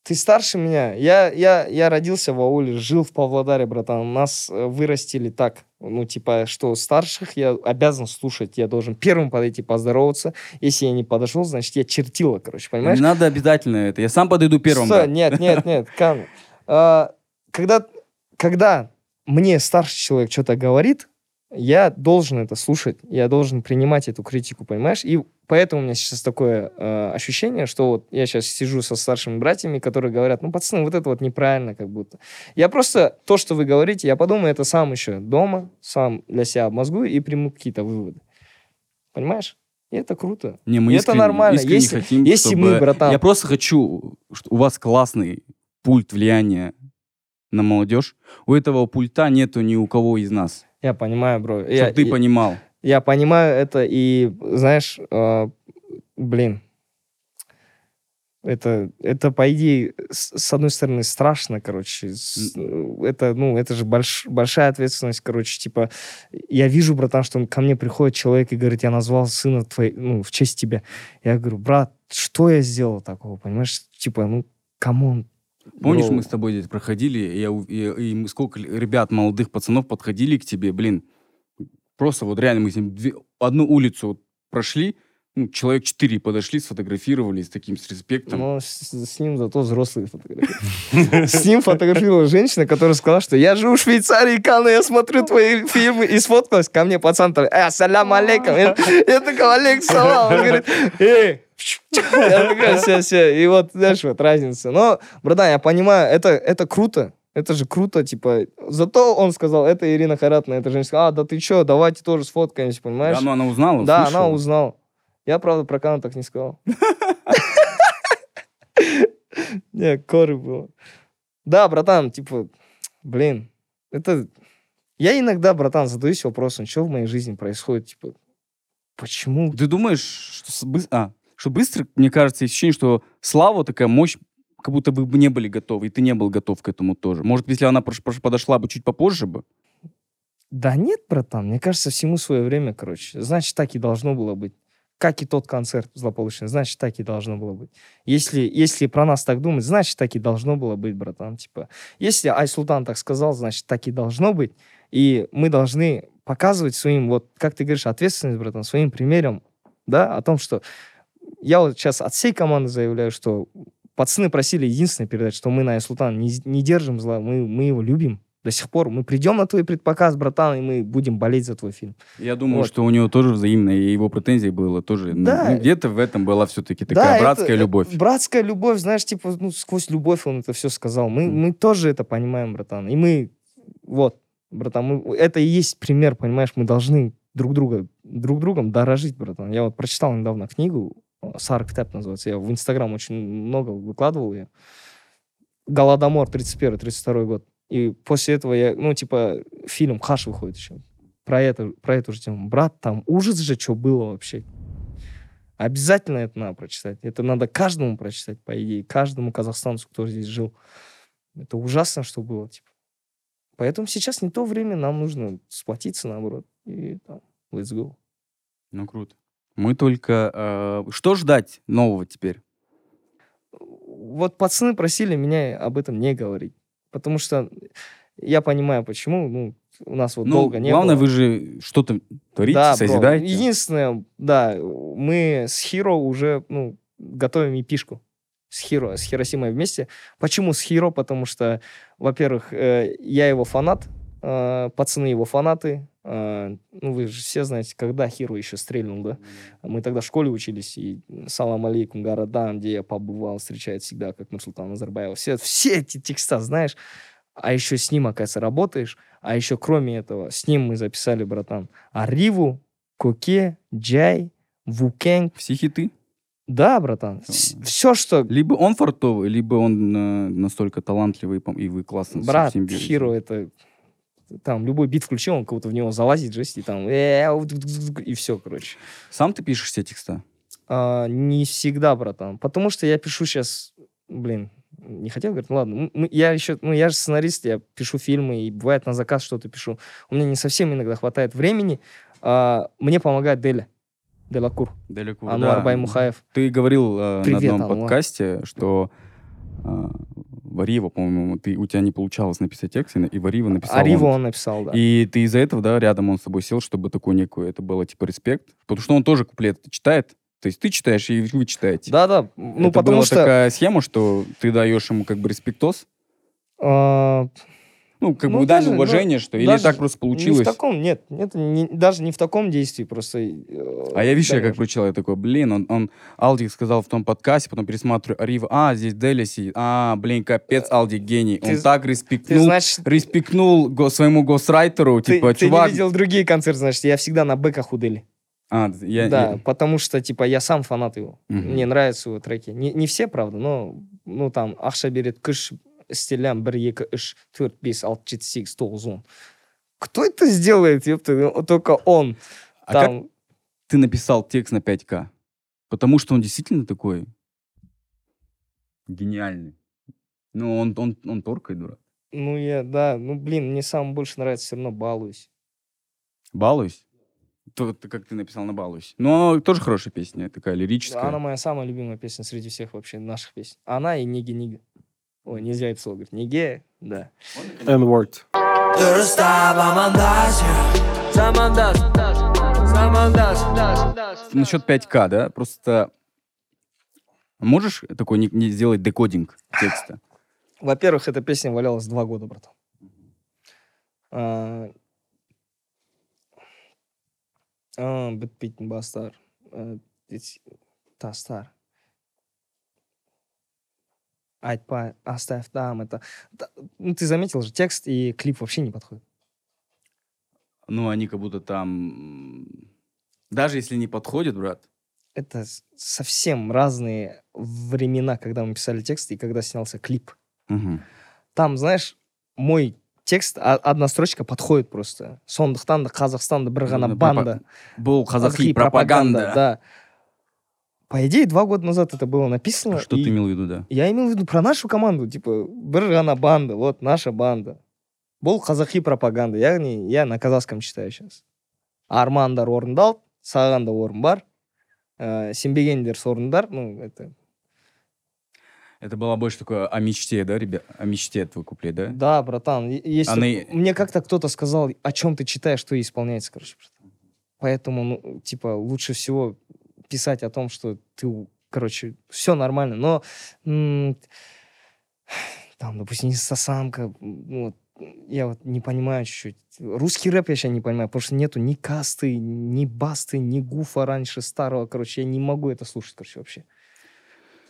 ты старше меня. Я, я, я родился в ауле, жил в Павлодаре, братан. Нас э, вырастили так. Ну, типа, что старших я обязан слушать. Я должен первым подойти поздороваться. Если я не подошел, значит, я чертила, короче, понимаешь? Не надо обязательно это. Я сам подойду первым. Стой, брат. нет, нет, нет, Кан. А, когда, когда мне старший человек что-то говорит, я должен это слушать, я должен принимать эту критику, понимаешь? И поэтому у меня сейчас такое э, ощущение, что вот я сейчас сижу со старшими братьями, которые говорят, ну, пацаны, вот это вот неправильно как будто. Я просто, то, что вы говорите, я подумаю это сам еще дома, сам для себя обмозгую и приму какие-то выводы. Понимаешь? И это круто. Не, мы И это искренне, нормально. искренне Если- хотим, если мы, чтобы- братан- Я просто хочу, что у вас классный пульт влияния на молодежь. У этого пульта нету ни у кого из нас. Я понимаю, бро. Чтобы Я, ты я- понимал. Я понимаю это, и знаешь, э, блин, это, это, по идее, с, с одной стороны, страшно, короче. с- это, ну, это же больш- большая ответственность, короче. Типа, я вижу, братан, что ко мне приходит человек и говорит, я назвал сына твоей, ну, в честь тебя. Я говорю, брат, что я сделал такого, понимаешь? Типа, ну, come on. Помнишь, бро». мы с тобой здесь проходили, и, я, и, и сколько ребят, молодых пацанов подходили к тебе, блин, просто вот реально мы с ним две- одну улицу прошли, ну, человек четыре подошли, сфотографировались с таким, с респектом. Но с, с ним зато взрослые фотографии. С ним фотографировала женщина, которая сказала, что я живу в Швейцарии, Канна, я смотрю твои фильмы. И сфоткалась ко мне пацан там, э, салям алейкум. Я такой, алейк салам. Он говорит, эй, я такая, все, все. И вот, знаешь, вот разница. Но, братан, я понимаю, это, это круто. Это же круто, типа. Зато он сказал, это Ирина Харатовна, эта женщина сказала, а, да ты что, давайте тоже сфоткаемся, понимаешь? Да, ну она узнала, Да, услышала. она узнала. Я, правда, про Кану так не сказал. Не, коры было. Да, братан, типа, блин, это... Я иногда, братан, задаюсь вопросом, что в моей жизни происходит, типа, почему? Ты думаешь, что, быс- а, что быстро, мне кажется, есть ощущение, что слава, такая мощь, как будто бы не были готовы, и ты не был готов к этому тоже. Может, если она подошла бы чуть попозже бы, Да нет, братан, мне кажется, всему свое время, короче. Значит, так и должно было быть. Как и тот концерт злополучный, значит, так и должно было быть. Если, если про нас так думать, значит, так и должно было быть, братан. Типа, если Айсултан так сказал, значит, так и должно быть. И мы должны показывать своим, вот, как ты говоришь, ответственность, братан, своим примером, да, о том, что я вот сейчас от всей команды заявляю, что пацаны просили единственное передать, что мы на Айсултан не, не держим зла, мы, мы его любим до сих пор. Мы придем на твой предпоказ, братан, и мы будем болеть за твой фильм. я думаю, Вот. что у него тоже взаимное, и его претензии было тоже. ну, Да. ну, где-то в этом была все-таки такая это- братская это любовь. братская любовь, знаешь, типа, ну, сквозь любовь он это все сказал. Мы, Мгм. мы тоже это понимаем, братан. И мы, вот, братан, мы, это и есть пример, понимаешь, мы должны друг друга, друг другом дорожить, братан. Я вот прочитал недавно книгу Сар Китап называется. Я в Инстаграм очень много выкладывал ее. Голодомор 31-32 год. И после этого я, ну, типа, фильм Хаш выходит еще. Про, это, про эту же тему. Брат, там ужас же, что было вообще. Обязательно это надо прочитать. Это надо каждому прочитать, по идее. Каждому казахстанцу, кто здесь жил. Это ужасно, что было, типа. Поэтому сейчас не то время, нам нужно сплотиться, наоборот. И там, let's go. Ну, круто. Мы только... э, что ждать нового теперь? Вот пацаны просили меня об этом не говорить. Потому что я понимаю, почему. Ну, у нас вот ну, долго не главное, было. вы же что-то творите, да, бро. созидаете. Единственное, да, мы с Хиро уже ну, готовим эпишку. С Хиро, с Хиросимой вместе. Почему с Хиро? Потому что, во-первых, э, я его фанат, э, пацаны его фанаты. Э, ну, вы же все знаете, когда Хиро еще стрельнул, да? Мы тогда в школе учились, и салам алейкум, городам, где я побывал, встречает всегда, как Нурсултан Назарбаев. Все, все эти текста, знаешь. А еще с ним, оказывается, работаешь. А еще, кроме этого, с ним мы записали, братан, Ариву, Коке, Джай, Вукенг. Все хиты. Да, братан. Все, что... Либо он фартовый, либо он э, настолько талантливый, и вы классно Брат. Хиро, это... Там любой бит включил, он кого-то в него залазит, жесть, и там... э, И все, короче. Сам ты пишешь все текста? А, не всегда, братан. Потому что я пишу сейчас... Блин, не хотел говорить, ну ладно. Я еще... Ну, я же сценарист, я пишу фильмы, и бывает на заказ что-то пишу. У меня не совсем иногда хватает времени. А, Мне помогает Деля. Делакур. Далеко. Ануар Баймухаев. Ты говорил э, Привет, на одном Ануар. подкасте, что э, Варива, по-моему, ты, у тебя не получалось написать текст, и, и Варива написал. Ариву он. он написал, да. И ты из-за этого, да, рядом он с тобой сел, чтобы такую некую, это было типа респект. Потому что он тоже куплет читает. То есть ты читаешь, и вы читаете. Да-да, ну это потому была что... такая схема, что ты даешь ему как бы респектос, а, ну, как Ну, бы дань уважение, что или так просто получилось. Не в таком, нет, это не- даже не в таком действии, просто... э, А я, видишь, я как прочитал, я такой, блин, он, он Алдик сказал в том подкасте, потом пересматриваю, Арива, а, здесь Дели сидит, а, блин, капец, Алдик гений, Ты он так Ты, респектнул, значит, респектнул го- своему госрайтеру, ты, типа, ты чувак... видел другие концерты, значит, я всегда на бэках у Дели. А, я, да, я- потому что, типа, я сам фанат его. Мгм. Мне нравятся его треки. Не, не все, правда, но, ну, там, Ахша берет кыш, стилям, бір, екі, үш, төрт, бес, алты, жеті, сегіз, тоғыз, он. Кто это сделает, ёпта? Ну, Только он. А как Там, ты написал текст на 5К? Потому что он действительно такой гениальный. Ну, он, он, он торкает, дурак. ну, я, да, ну, блин, мне самому больше нравится все равно «Балуюсь». Балуюсь? То, ты- как ты написал на «Балуюсь». Ну, тоже хорошая песня, такая лирическая. Она моя самая любимая песня среди всех вообще наших песен. Она и Ниги-Нига. Ой, нельзя это слово говорить. Ниге, да. N-word. Насчет 5К, да? Просто можешь такой не, не сделать декодинг текста? Во-первых, эта песня валялась два года, братан. А, а, бастар Э, ведь айтпа оставь там это ну ты заметил же текст и клип вообще не подходит Ну, они как будто там... Даже если не подходит, брат, это совсем разные времена когда мы писали текст и когда снялся клип мгм. там, знаешь, мой текст, а- одна строчка подходит просто. Сондықтан да Қазақстанда бір ғана Ну, пропа- банда. Был казахи Казахи пропаганда. Да. По идее, два года назад это было написано. Что и ты имел в виду, да? Я имел в виду про нашу команду. Типа, бір ғана банда, вот наша банда. Бұл қазақи пропаганда. Яғни, я на казахском читаю сейчас. Армандар орындалды, саған да орын бар. Ә, сенбегендер сорындар. Ну, это Это было больше такое о мечте, да, ребят? О мечте твой куплет, да? Да, братан, если Она- мне как-то кто-то сказал, о чем ты читаешь, что и исполняется, короче, братан. Поэтому, ну, типа, лучше всего писать о том, что ты, короче, все нормально, но м, там, допустим, инстасамка, ну, вот, я вот не понимаю чуть-чуть. Русский рэп я сейчас не понимаю, потому что нету ни касты, ни басты, ни гуфа раньше старого, короче, я не могу это слушать, короче, вообще.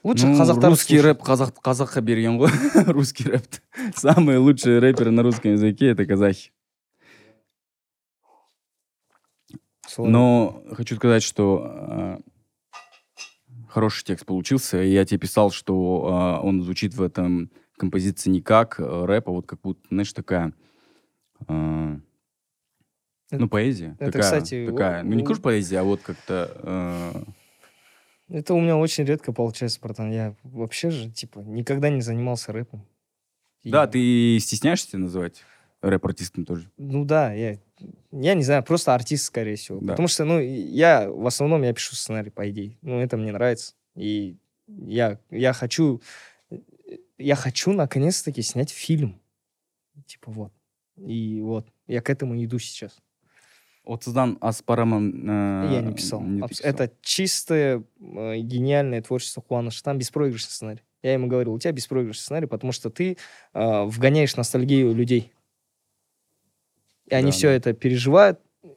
Лучше Ну, казахтар русский рэп казах, казахқа берген ғой. русский рэп. Самые лучшие рэперы на русском языке это казахи. Но хочу сказать, что э, хороший текст получился. Я тебе писал, что а, он звучит в этом композиции не как э, рэп, а вот как будто, знаешь, такая... Это- ну, поэзия. это, такая, кстати, такая, о- ну, не что поэзия, а вот как-то... э, Это у меня очень редко получается, братан. Я вообще же, типа, никогда не занимался рэпом. И- Да, ты стесняешься называть рэп-артистом тоже? Ну да, я, я не знаю, просто артист, скорее всего. Да. Потому что, ну, я в основном я пишу сценарий, по идее. Ну, это мне нравится. И я, я хочу, я хочу наконец-таки снять фильм. Типа вот. И вот, я к этому иду сейчас. Вот Создан Аспараман... э, я не писал. не писал. Это чистое э, гениальное творчество Хуаныша. Там беспроигрышный сценарий. Я ему говорил, у тебя беспроигрышный сценарий, потому что ты э, вгоняешь ностальгию людей. И они Да, все да. это переживают, э,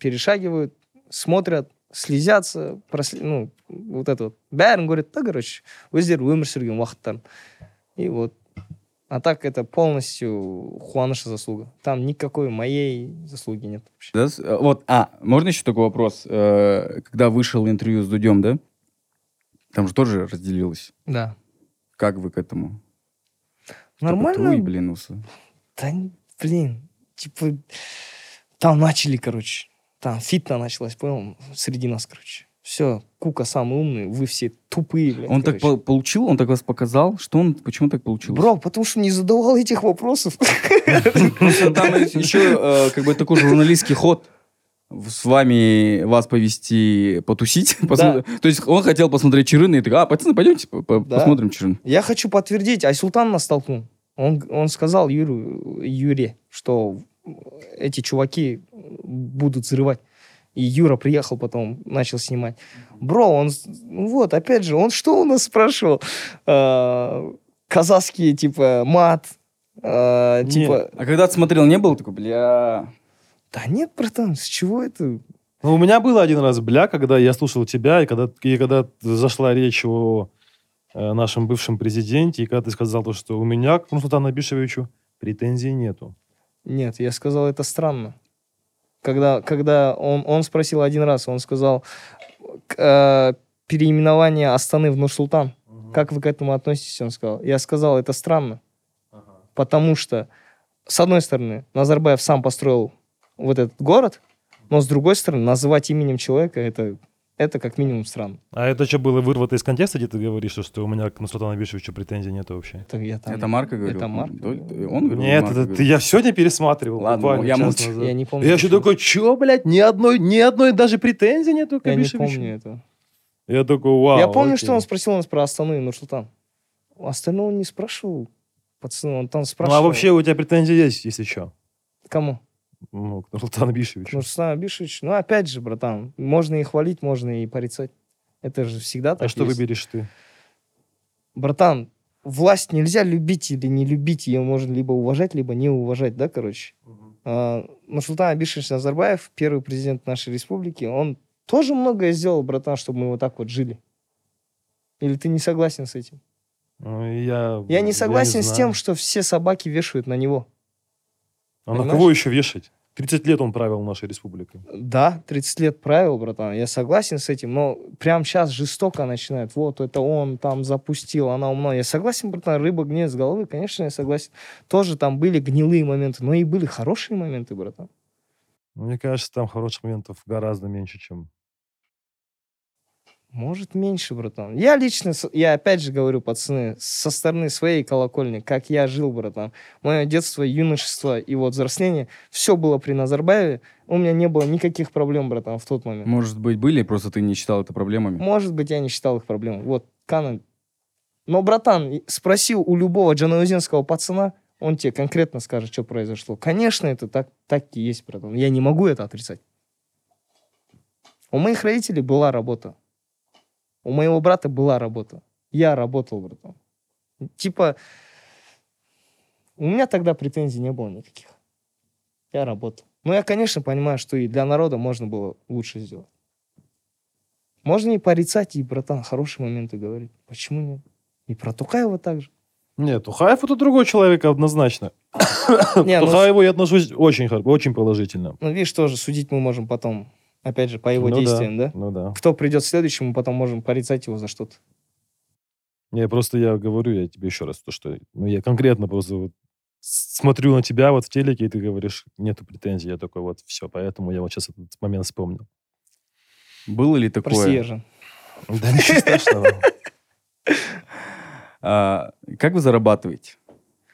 перешагивают, смотрят, слезятся, просли- ну, вот это вот. Бәрін говорит, да, короче, өздері өмір сүрген уақыттарын. И вот. А так это полностью Хуаныша заслуга. Там никакой моей заслуги нет вообще. Да, с- э, вот, а, можно еще такой вопрос? Э, Когда вышел интервью с Дудем, да? Там же тоже разделилось. Да. Как вы к этому? Что, Нормально. Твой, блин, усы. Да, н- блин, типа, там начали, короче, там фитна началась, понял, среди нас, короче. Все, Кука самый умный, вы все тупые, блядь, Он так короче. по- получил, он так вас показал, что он, почему так получилось? Бро, потому что не задавал этих вопросов. Там еще э, как бы такой журналистский ход с вами вас повести потусить. посмотри- То есть он хотел посмотреть Чирына и такой, а, пацаны, пойдемте по- по- Да. посмотрим Чирын. Я хочу подтвердить, Айсултан нас столкнул. Он, он сказал Юру, Юре, что эти чуваки будут взрывать. И Юра приехал потом, начал снимать. Бро, он, вот, опять же, он что у нас спрашивал? А, казахские, типа, мат, а, типа... А когда ты смотрел, не было такой, бля... Да нет, братан, с чего это? Ну, у меня было один раз бля, когда я слушал тебя, и когда, и когда зашла речь о э, нашем бывшем президенте, и когда ты сказал то, что у меня к Нурсултану Абишевичу претензий нету. Нет, я сказал, это странно. Когда, когда он, он спросил один раз, он сказал, э, переименование Астаны в Нур-Султан. Как вы к этому относитесь? Он сказал. Я сказал, это странно. Потому что, с одной стороны, Назарбаев сам построил вот этот город, но с другой стороны, называть именем человека, это, это как минимум странно. А это что было вырвато из контекста, где ты говоришь, что у меня к Нурсултану Абишевичу претензий нету вообще? Это, я там- Это Марка говорил? Это Марк. Он, говорил? Нет, Марка это говорил? я сегодня пересматривал. Ладно, буквально я молчу. назад. Я не помню. Я еще такой, что, блядь, ни одной, ни одной даже претензии нету к Я не помню этого. Я такой, вау. Я помню, окей. что он спросил нас про Астану и Нур-Султан. Остального он не спрашивал. Пацаны, он там Ну, спрашивал. а вообще у тебя претензии есть, если что? Кому? Ну, к Нурсултану Абишевичу. Нурсултан Абишевич. Ну, опять же, братан, можно и хвалить, можно и порицать. Это же всегда так А что есть. выберешь ты? Братан, власть нельзя любить или не любить. Ее можно либо уважать, либо не уважать, да, короче? А, Нурсултан Абишевич Назарбаев, первый президент нашей республики, он тоже многое сделал, братан, чтобы мы вот так вот жили. Или ты не согласен с этим? Ну, я, Я не согласен с знаю. тем, что все собаки вешают на него. А на кого еще вешать? 30 лет он правил нашей республикой. Да, 30 лет правил, братан, я согласен с этим, но прямо сейчас жестоко начинает. Вот, это он там запустил, она умна. Я согласен, братан, рыба гниет с головы, конечно, я согласен. Тоже там были гнилые моменты, но и были хорошие моменты, братан. Мне кажется, там хороших моментов гораздо меньше, чем... Может, меньше, братан. Я лично, я опять же говорю, пацаны, со стороны своей колокольни, как я жил, братан. Мое детство, юношество и вот взросление, все было при Назарбаеве. У меня не было никаких проблем, братан, в тот момент. Может быть, были, просто ты не считал это проблемами. Может быть, я не считал их проблемой. Вот, Канан. Но, братан, и- спроси у любого джанаузенского пацана, он тебе конкретно скажет, что произошло. Конечно, это так, так и есть, братан. Я не могу это отрицать. У моих родителей была работа. У моего брата была работа. Я работал, братан. Типа, у меня тогда претензий не было никаких. Я работал. Но я, конечно, понимаю, что и для народа можно было лучше сделать. Можно и порицать, и, братан, хорошие моменты говорить. Почему нет? И про Тукаева также. Нет, Тухаев это другой человек однозначно. Не, К ну, Тухаеву я отношусь очень, очень положительно. ну, видишь, тоже судить мы можем потом Опять же, по его Ну действиям, да? Ну да. Кто придет следующим, мы потом можем порицать его за что-то. Не, просто я говорю, я тебе еще раз, то, что ну, я конкретно просто вот смотрю на тебя вот в телеке, и ты говоришь, нету претензий. Я такой, вот, все, поэтому я вот сейчас этот момент вспомнил. Было ли такое? Прости. Да ничего страшного. А, как вы зарабатываете,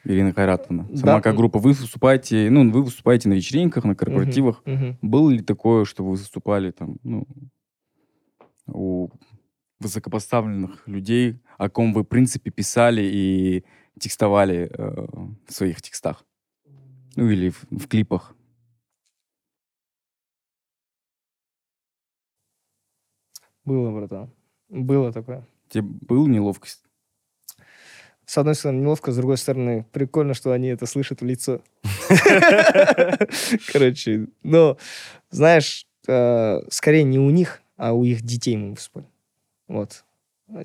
Ирина Хайратовна? Сама Да. как группа. Вы выступаете, ну, вы выступаете на вечеринках, на корпоративах. Мгм. Было ли такое, что вы выступали там, ну, у высокопоставленных людей, о ком вы, в принципе, писали и текстовали э, в своих текстах? Ну, или в, в клипах? Было, братан. Было такое. Тебе была неловкость? С одной стороны, неловко, с другой стороны, прикольно, что они это слышат в лицо. Короче, но, знаешь, э, скорее не у них, а у их детей мы выступали. Вот.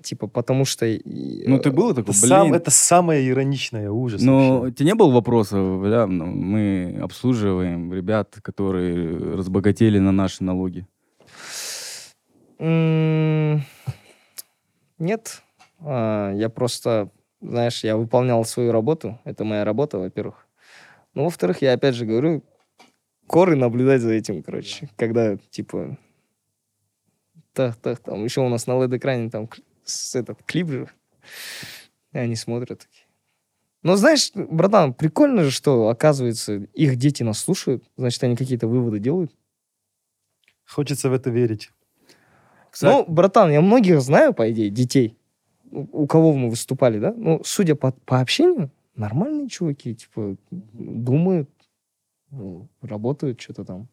Типа, потому что... Ну, э, ты было такое, Это, сам- блин. это самое ироничное ужас. Но вообще. тебе не было вопроса, бля, ну, мы обслуживаем ребят, которые разбогатели на наши налоги. Нет. А, Я просто, знаешь, я выполнял свою работу. Это моя работа, во-первых. Ну, во-вторых, я опять же говорю, коры наблюдать за этим, короче. Когда, типа, так, так, там, еще у нас на LED-экране там с- этот клип же. И они смотрят такие. Но знаешь, братан, прикольно же, что, оказывается, их дети нас слушают, значит, они какие-то выводы делают. Хочется в это верить. Ну, братан, я многих знаю, по идее, детей, у, кого мы выступали, да? Ну, судя по, по общению, нормальные чуваки, типа, думают, ну, работают, что-то там,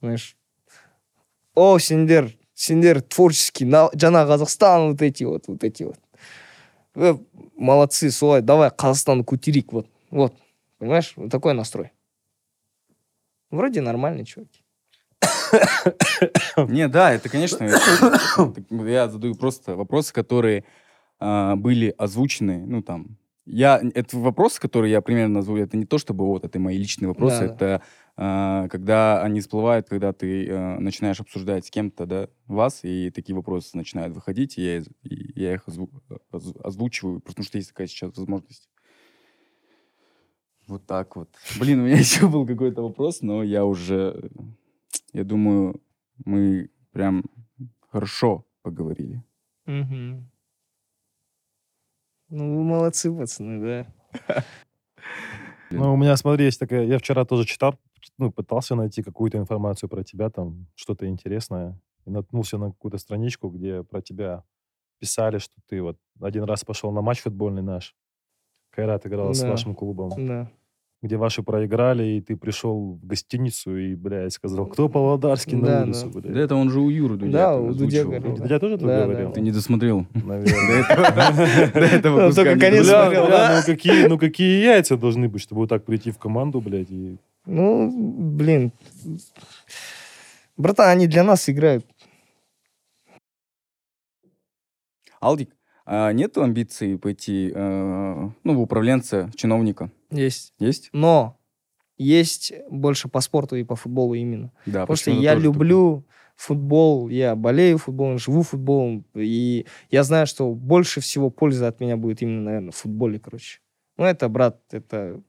знаешь. О, сендер, сендер творческий, на, жана Казахстан, вот эти вот, вот эти вот. Э, молодцы, солай, давай Казахстан кутерик, вот, вот, понимаешь, вот такой настрой. Вроде нормальные чуваки. Не, да, это, конечно, я задаю просто вопросы, которые а, были озвучены, ну, там, я, это вопросы, которые я примерно назову, это не то, чтобы вот это мои личные вопросы, Да, да. это а, когда они всплывают, когда ты а, начинаешь обсуждать с кем-то, да, вас, и такие вопросы начинают выходить, и я, и я их озву- оз- озвучиваю, потому что есть такая сейчас возможность. Вот так вот. Блин, у меня еще был какой-то вопрос, но я уже, я думаю, мы прям хорошо поговорили. Мгм. Ну, вы молодцы, пацаны, да. Ну, у меня, смотри, есть такая... Я вчера тоже читал, ну, пытался найти какую-то информацию про тебя, там, что-то интересное. И наткнулся на какую-то страничку, где про тебя писали, что ты вот один раз пошел на матч футбольный наш. Кайрат играл с Да. вашим клубом. Да. Где ваши проиграли, и ты пришел в гостиницу и, блядь, сказал, кто Павлодарский на Да, улицу, да. блядь. Да это он же у Юры Дудя Да, у Дудя говорил. Дудя тоже так Да, да. говорил? Ты не досмотрел. Наверное. До этого Ну, только не конец смотрел, да? ну какие, ну какие яйца должны быть, чтобы вот так прийти в команду, блядь, и... Ну, блин. Братан, они для нас играют. Алдик, а нету амбиций пойти э, ну, в управленца, чиновника? Есть. Есть? Но есть больше по спорту и по футболу именно. Да. Потому что я люблю футбол, я болею футболом, живу футболом. И я знаю, что больше всего пользы от меня будет именно, наверное, в футболе, короче. Ну, это, брат, это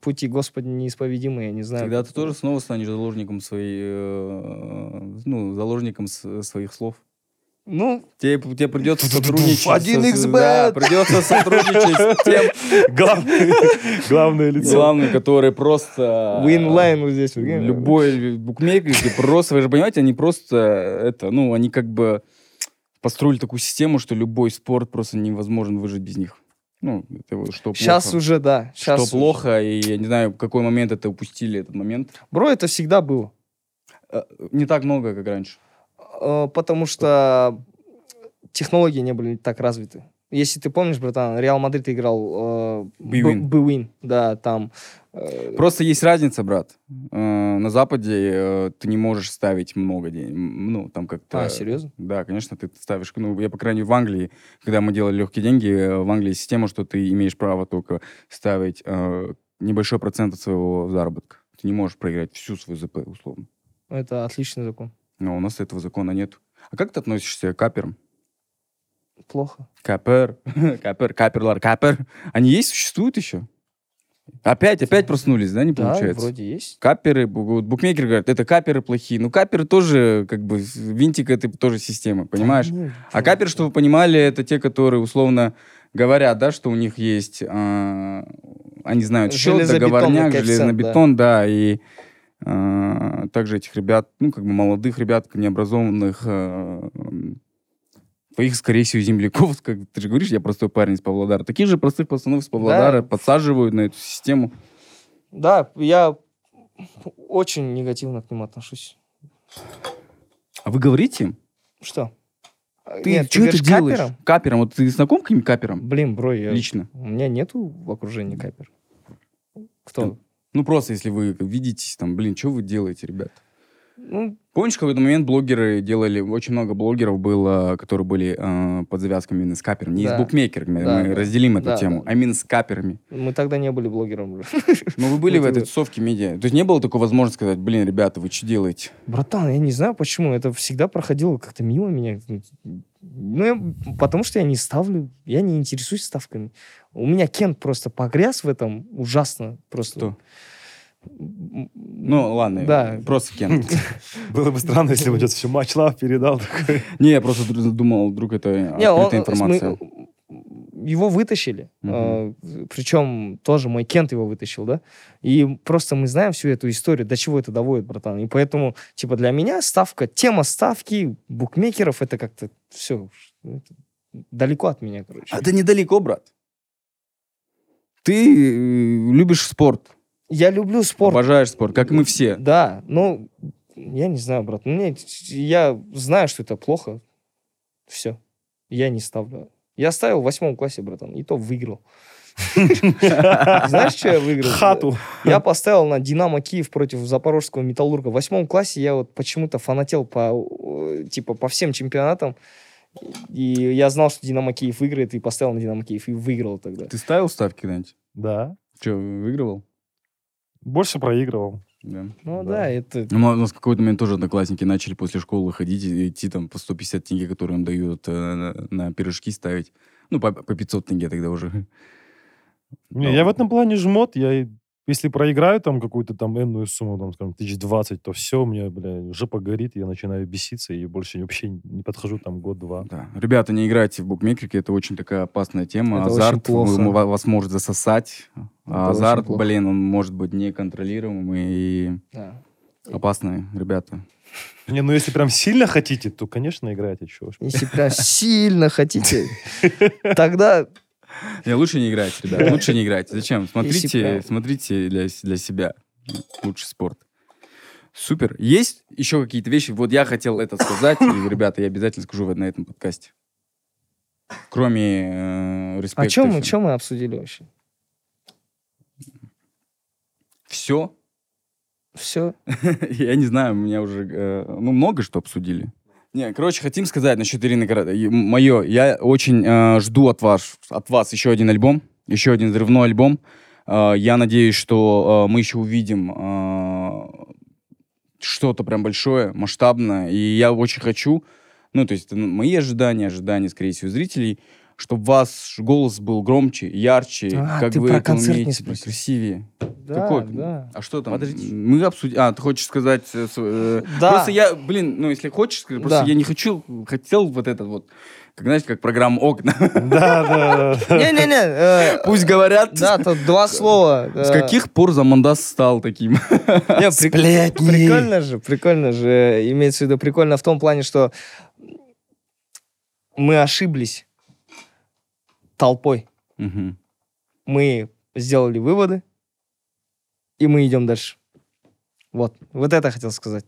пути Господи неисповедимые, я не такой. знаю. Тогда ты тоже снова станешь заложником своей, э, ну, заложником своих слов. Ну, Тебе, тебе придется сотрудничать. Один с- с- XBet. Да, придется сотрудничать с тем Главное, главное лицо. главным, который просто... Winline вот здесь. Любой букмекер, просто, вы же понимаете, они просто, это, ну, они как бы построили такую систему, что любой спорт просто невозможен выжить без них. Ну, это что плохо. Сейчас уже, да. что Сейчас плохо, и я не знаю, в какой момент это упустили, этот момент. Бро, это всегда было. Э, Не так много, как раньше. Э, Потому что технологии не были так развиты. Если ты помнишь, братан, Реал Мадрид играл э, B-Win. B- B-Win, да, там. э, Просто есть разница, брат. Э, На Западе э, ты не можешь ставить много денег. Ну, там как-то... А, серьезно? Да, конечно, ты ставишь... Ну, я, по крайней мере, в Англии, когда мы делали легкие деньги, э, в Англии система, что ты имеешь право только ставить э, небольшой процент от своего заработка. Ты не можешь проиграть всю свою ЗП, условно. Это отличный закон. Но у нас этого закона нет. А как ты относишься к каперам? Плохо. Капер, капер, каперлар, капер. Они есть, существуют еще? Опять, опять проснулись, да, не Да, получается? вроде есть. Каперы, букмекеры говорят, это каперы плохие. Ну, каперы тоже, как бы, винтик этой тоже системы, понимаешь? Ну, А капер, чтобы вы понимали, это те, которые условно говорят, да, что у них есть, а, они знают счет, договорняк, коэффициент, железобетон, да, и также этих ребят, ну, как бы молодых ребят, необразованных, а, их, скорее всего, земляков, как ты же говоришь, я простой парень из Павлодара. Таких же простых пацанов из Павлодара Да. подсаживают на эту систему. Да, я очень негативно к ним отношусь. А вы говорите им? Что? Ты Нет, что это говоришь делаешь? капером? Капером? Вот ты знаком каким капером? Блин, бро, я... Лично. у меня нету в окружении капер. Кто? Ну, просто если вы видитесь, там, блин, что вы делаете, ребят? Ну, Помнишь, в какой-то момент блогеры делали, очень много блогеров было, которые были э, под завязками именно с каперами. Не Да. с букмекерами, Да, мы да. разделим эту Да, тему, да. а именно с каперами. мы тогда не были блогером. Но вы были в этой это. тусовке медиа. То есть не было такой возможности сказать, блин, ребята, вы что делаете? Братан, я не знаю почему. Это всегда проходило как-то мимо меня. Ну, я- потому что я не ставлю, я не интересуюсь ставками. У меня Кент просто погряз в этом ужасно. Просто. Кто? Ну, ладно, Да. просто Кен. Было бы странно, если бы сейчас все матч лав передал. Не, я просто думал, вдруг это Не, он- открытая информация. мы- его вытащили. Э, причем тоже мой Кент его вытащил, да. И просто мы знаем всю эту историю, до чего это доводит, братан. И поэтому, типа, для меня ставка, тема ставки букмекеров, это как-то все далеко от меня, короче. А это недалеко, брат. Ты э, любишь спорт, Я люблю спорт. обожаешь спорт, как мы все. Да, ну, я не знаю, брат. Мне, я знаю, что это плохо. Все. Я не ставлю. Я ставил в восьмом классе, братан, и то выиграл. Знаешь, что я выиграл? Хату. Я поставил на Динамо Киев против Запорожского Металлурга. В восьмом классе я вот почему-то фанател по, типа, по всем чемпионатам. И я знал, что Динамо Киев выиграет, и поставил на Динамо Киев, и выиграл тогда. Ты ставил ставки когда-нибудь? Да. Что, выигрывал? Больше проигрывал. Да. Ну Да. да, это... Ну, У нас в какой-то момент тоже одноклассники начали после школы ходить и идти там по 150 тенге, которые им дают, э, на, на пирожки ставить. Ну, по, по 500 тенге тогда уже. Не, я в этом плане жмот. Я, если проиграю там какую-то там энную сумму, там, скажем, тысяч двадцать, то все, мне, бля, жопа горит, я начинаю беситься и больше вообще не подхожу там год-два. Да. Ребята, не играйте в букмекерки, это очень такая опасная тема. Это очень Азарт плохо. вас может засосать. Это азарт, блин, он может быть неконтролируемый и да. опасный, ребята. Не, ну если прям сильно хотите, то, конечно, играйте, чего. Если прям сильно хотите, тогда Не, лучше не играть, ребят, лучше не играть. Зачем? Смотрите, смотрите для, для себя. Лучший спорт. Супер. Есть еще какие-то вещи? Вот я хотел это сказать, и, ребята, я обязательно скажу на этом подкасте. Кроме э, респекта. А чем мы, чем мы обсудили вообще? Все? Все. Я не знаю, у меня уже, э, ну, много что обсудили. Не, короче, хотим сказать насчет Ирины Мое, я очень э, жду от вас, от вас еще один альбом, еще один взрывной альбом. Э, я надеюсь, что э, мы еще увидим э, что-то прям большое, масштабное. И я очень хочу, ну, то есть это мои ожидания, ожидания, скорее всего, зрителей, чтобы ваш голос был громче, ярче, А, как ты вы про это умеете, красивее. Да, Какой? да. А что там? Подожди. Мы обсудим. А, ты хочешь сказать... э, э, Да. Просто я, блин, ну, если хочешь, скажи, просто Да. я не хочу, хотел вот этот вот, как, знаете, как программа «Окна». Да, да, да. Не-не-не. э, Пусть говорят, Да, тут два слова. с каких пор Замандас стал таким. Прикольно же, прикольно же. Имеется в виду прикольно в том плане, что мы ошиблись толпой. Мгм. Мы сделали выводы, и мы идем дальше. Вот. Вот это я хотел сказать.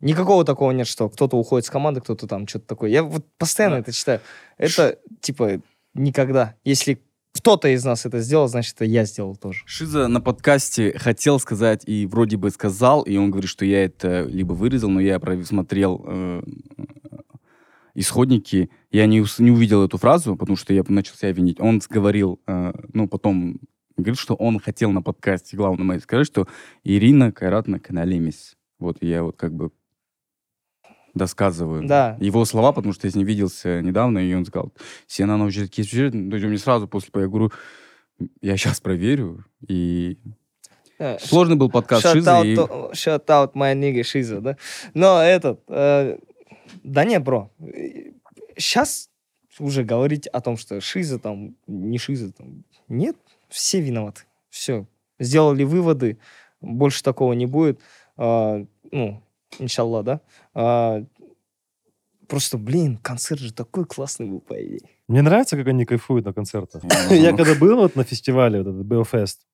Никакого такого нет, что кто-то уходит с команды, кто-то там что-то такое. Я вот постоянно Да. это читаю. Это, типа, никогда. Если кто-то из нас это сделал, значит, это я сделал тоже. Шиза на подкасте хотел сказать и вроде бы сказал, и он говорит, что я это либо вырезал, но я просмотрел э, исходники, я не, ус- не увидел эту фразу, потому что я начал себя винить. Он говорил, э, ну, потом говорит, что он хотел на подкасте главное сказать, что Ирина Кайратна Каналемис. Вот я вот как бы досказываю. Да. Его слова, потому что я с ним виделся недавно, и он сказал, сен анау жерде кесіп жібереді». То есть он мне сразу после, я говорю, я сейчас проверю, и Э, сложный был подкаст Shout Шизы, out, и- to- shout out my nigga Шиза, да? Но этот... э, да не, бро. Сейчас уже говорить о том, что Шиза там, не Шиза там... Нет, все виноваты. Все. Сделали выводы, больше такого не будет. А, ну, иншаллах, да? А, просто, блин, концерт же такой классный был, по идее. Мне нравится, как они кайфуют на концертах. Я когда был вот на фестивале, вот этот Белфест,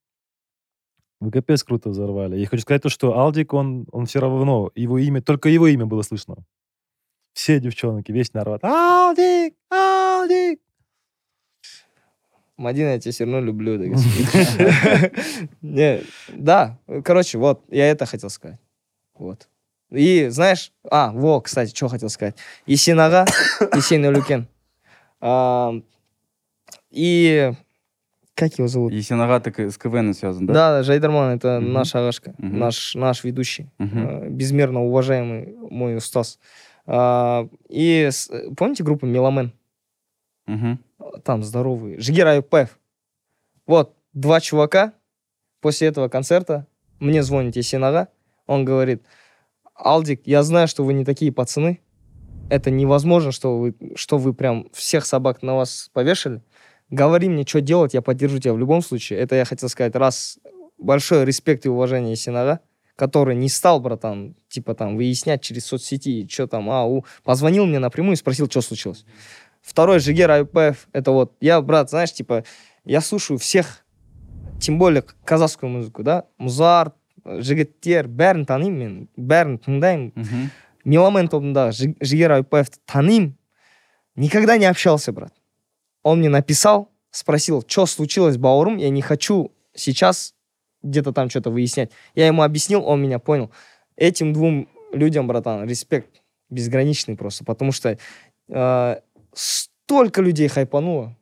вы капец круто взорвали. Я хочу сказать то, что Алдик, он, он все равно, его имя, только его имя было слышно. Все девчонки, весь народ. Алдик! Алдик! Мадина, я тебя все равно люблю. да, господи. Не, Да, короче, вот, я это хотел сказать. Вот. И знаешь, а, во, кстати, что хотел сказать. Исинага, Исин Люкен. И как его зовут? И Сенага так с КВН связан, да? Да, Жайдарман, это Мгм. наш Агашка, Мгм. наш, наш ведущий, э, безмерно уважаемый мой устаз. А, И помните группу Меломен? Мгм. там здоровые, Жигер Аюпаев. Вот, два чувака после этого концерта мне звонит Есинага, он говорит, Алдик, я знаю, что вы не такие пацаны, это невозможно, что вы, что вы прям всех собак на вас повешали. Говори мне, что делать, я поддержу тебя в любом случае. Это я хотел сказать, раз большой респект и уважение Есинага, который не стал, братан, типа там выяснять через соцсети, что там, а, у, позвонил мне напрямую и спросил, что случилось. Второй Жигер Аюпаев, это вот, я, брат, знаешь, типа, я слушаю всех, тем более казахскую музыку, да, Музарт, жігіттер бәрін танимын мен бәрін тыңдаймын Мгм. меломен тобындағы Жи- жігер аюпаевты танимын никогда не общался брат он мне написал спросил что случилось бауырым я не хочу сейчас где-то там что-то выяснять я ему объяснил он меня понял этим двум людям братан респект безграничный просто потому что э, столько людей хайпануло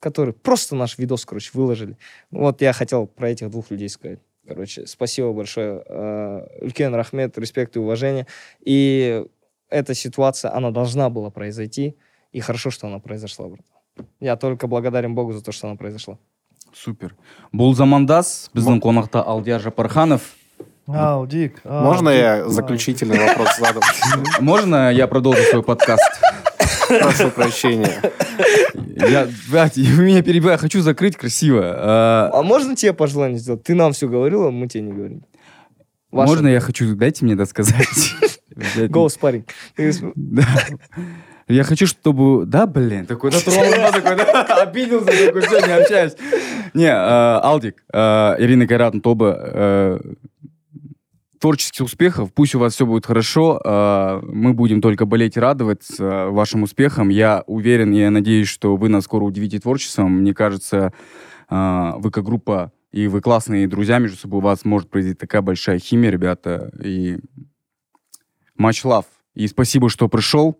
которые просто наш видос короче выложили вот я хотел про этих двух людей сказать Короче, спасибо большое. Э, Үлкен рахмет, респект и уважение. И эта ситуация, она должна была произойти. И хорошо, что она произошла, брат. Я только благодарен Богу за то, что она произошла. Супер. Бұл замандас, біздің қонақта Алдияр Жапарханов. Алдик! Можно я заключительный вопрос задам? Можно я продолжу свой подкаст? Прошу прощения. Я, блядь, вы меня перебиваете, хочу закрыть красиво. А, А можно тебе пожелание сделать? Ты нам все говорил, а мы тебе не говорим. Можно я хочу, дайте мне досказать. Блядь, Go Я хочу, чтобы... Да, блин, такой дотронулся, такой, да, обиделся, такой, все, не общаюсь. Не, э, Алдик, э, Ирина Кайратовна Тоба, э, творческих успехов, пусть у вас все будет хорошо, мы будем только болеть и радоваться вашим успехам. Я уверен, я надеюсь, что вы нас скоро удивите творчеством. Мне кажется, вы как группа и вы классные друзья между собой, у вас может произойти такая большая химия, ребята, и Much love. И спасибо, что пришел.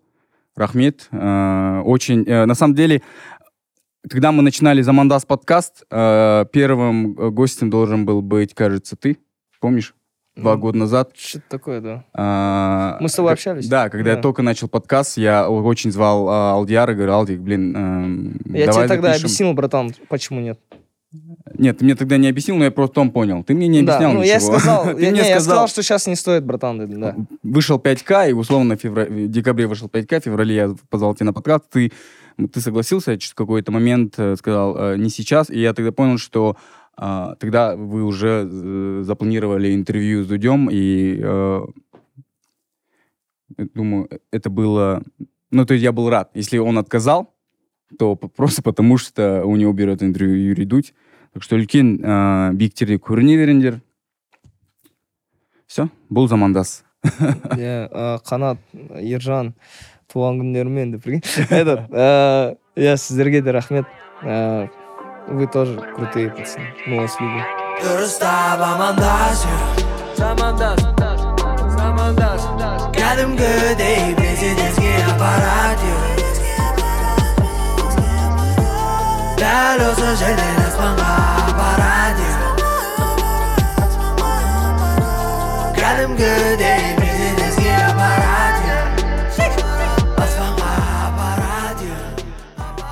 Рахмет. Э, очень... э, на самом деле, когда мы начинали Замандас подкаст, э, первым э, гостем должен был быть, кажется, ты. Помнишь? Два Ну, года назад. Что-то такое, да. А, Мы с тобой общались? Да, когда я Да. только начал подкаст, я очень звал а, Алдиара, говорю, Алдик, блин, эм, Я тебе тогда запишем». объяснил, братан, почему нет. Нет, ты мне тогда не объяснил, но я просто потом понял. Ты мне не да, объяснял ну ничего. я сказал, Ты я, мне не, я сказал, сказал, что сейчас не стоит, братан, да. вышел 5К, и условно в, февра- в декабре вышел 5К, в феврале я позвал тебя на подкаст, ты, ты согласился, я через какой-то момент э, сказал, э, не сейчас, и я тогда понял, что а, тогда вы уже э, запланировали интервью с Дудем, и э, думаю, это было... Ну, то есть я был рад. Если он отказал, то просто потому, что у него берет интервью Юрий Дудь. Так что үлкен ә, биіктерде көріне беріңдер. Все, бұл замандас. Я, а, Қанат, Ержан, туған күндерімен деп прикинь. Этот, я сіздерге де рахмет. Вы тоже крутые пацаны. Мы вас любим. дұрыстап амандас замандас замандас кәдімгідей президентке аппарат дәл осы жерден аспанға апарады кәдімгідей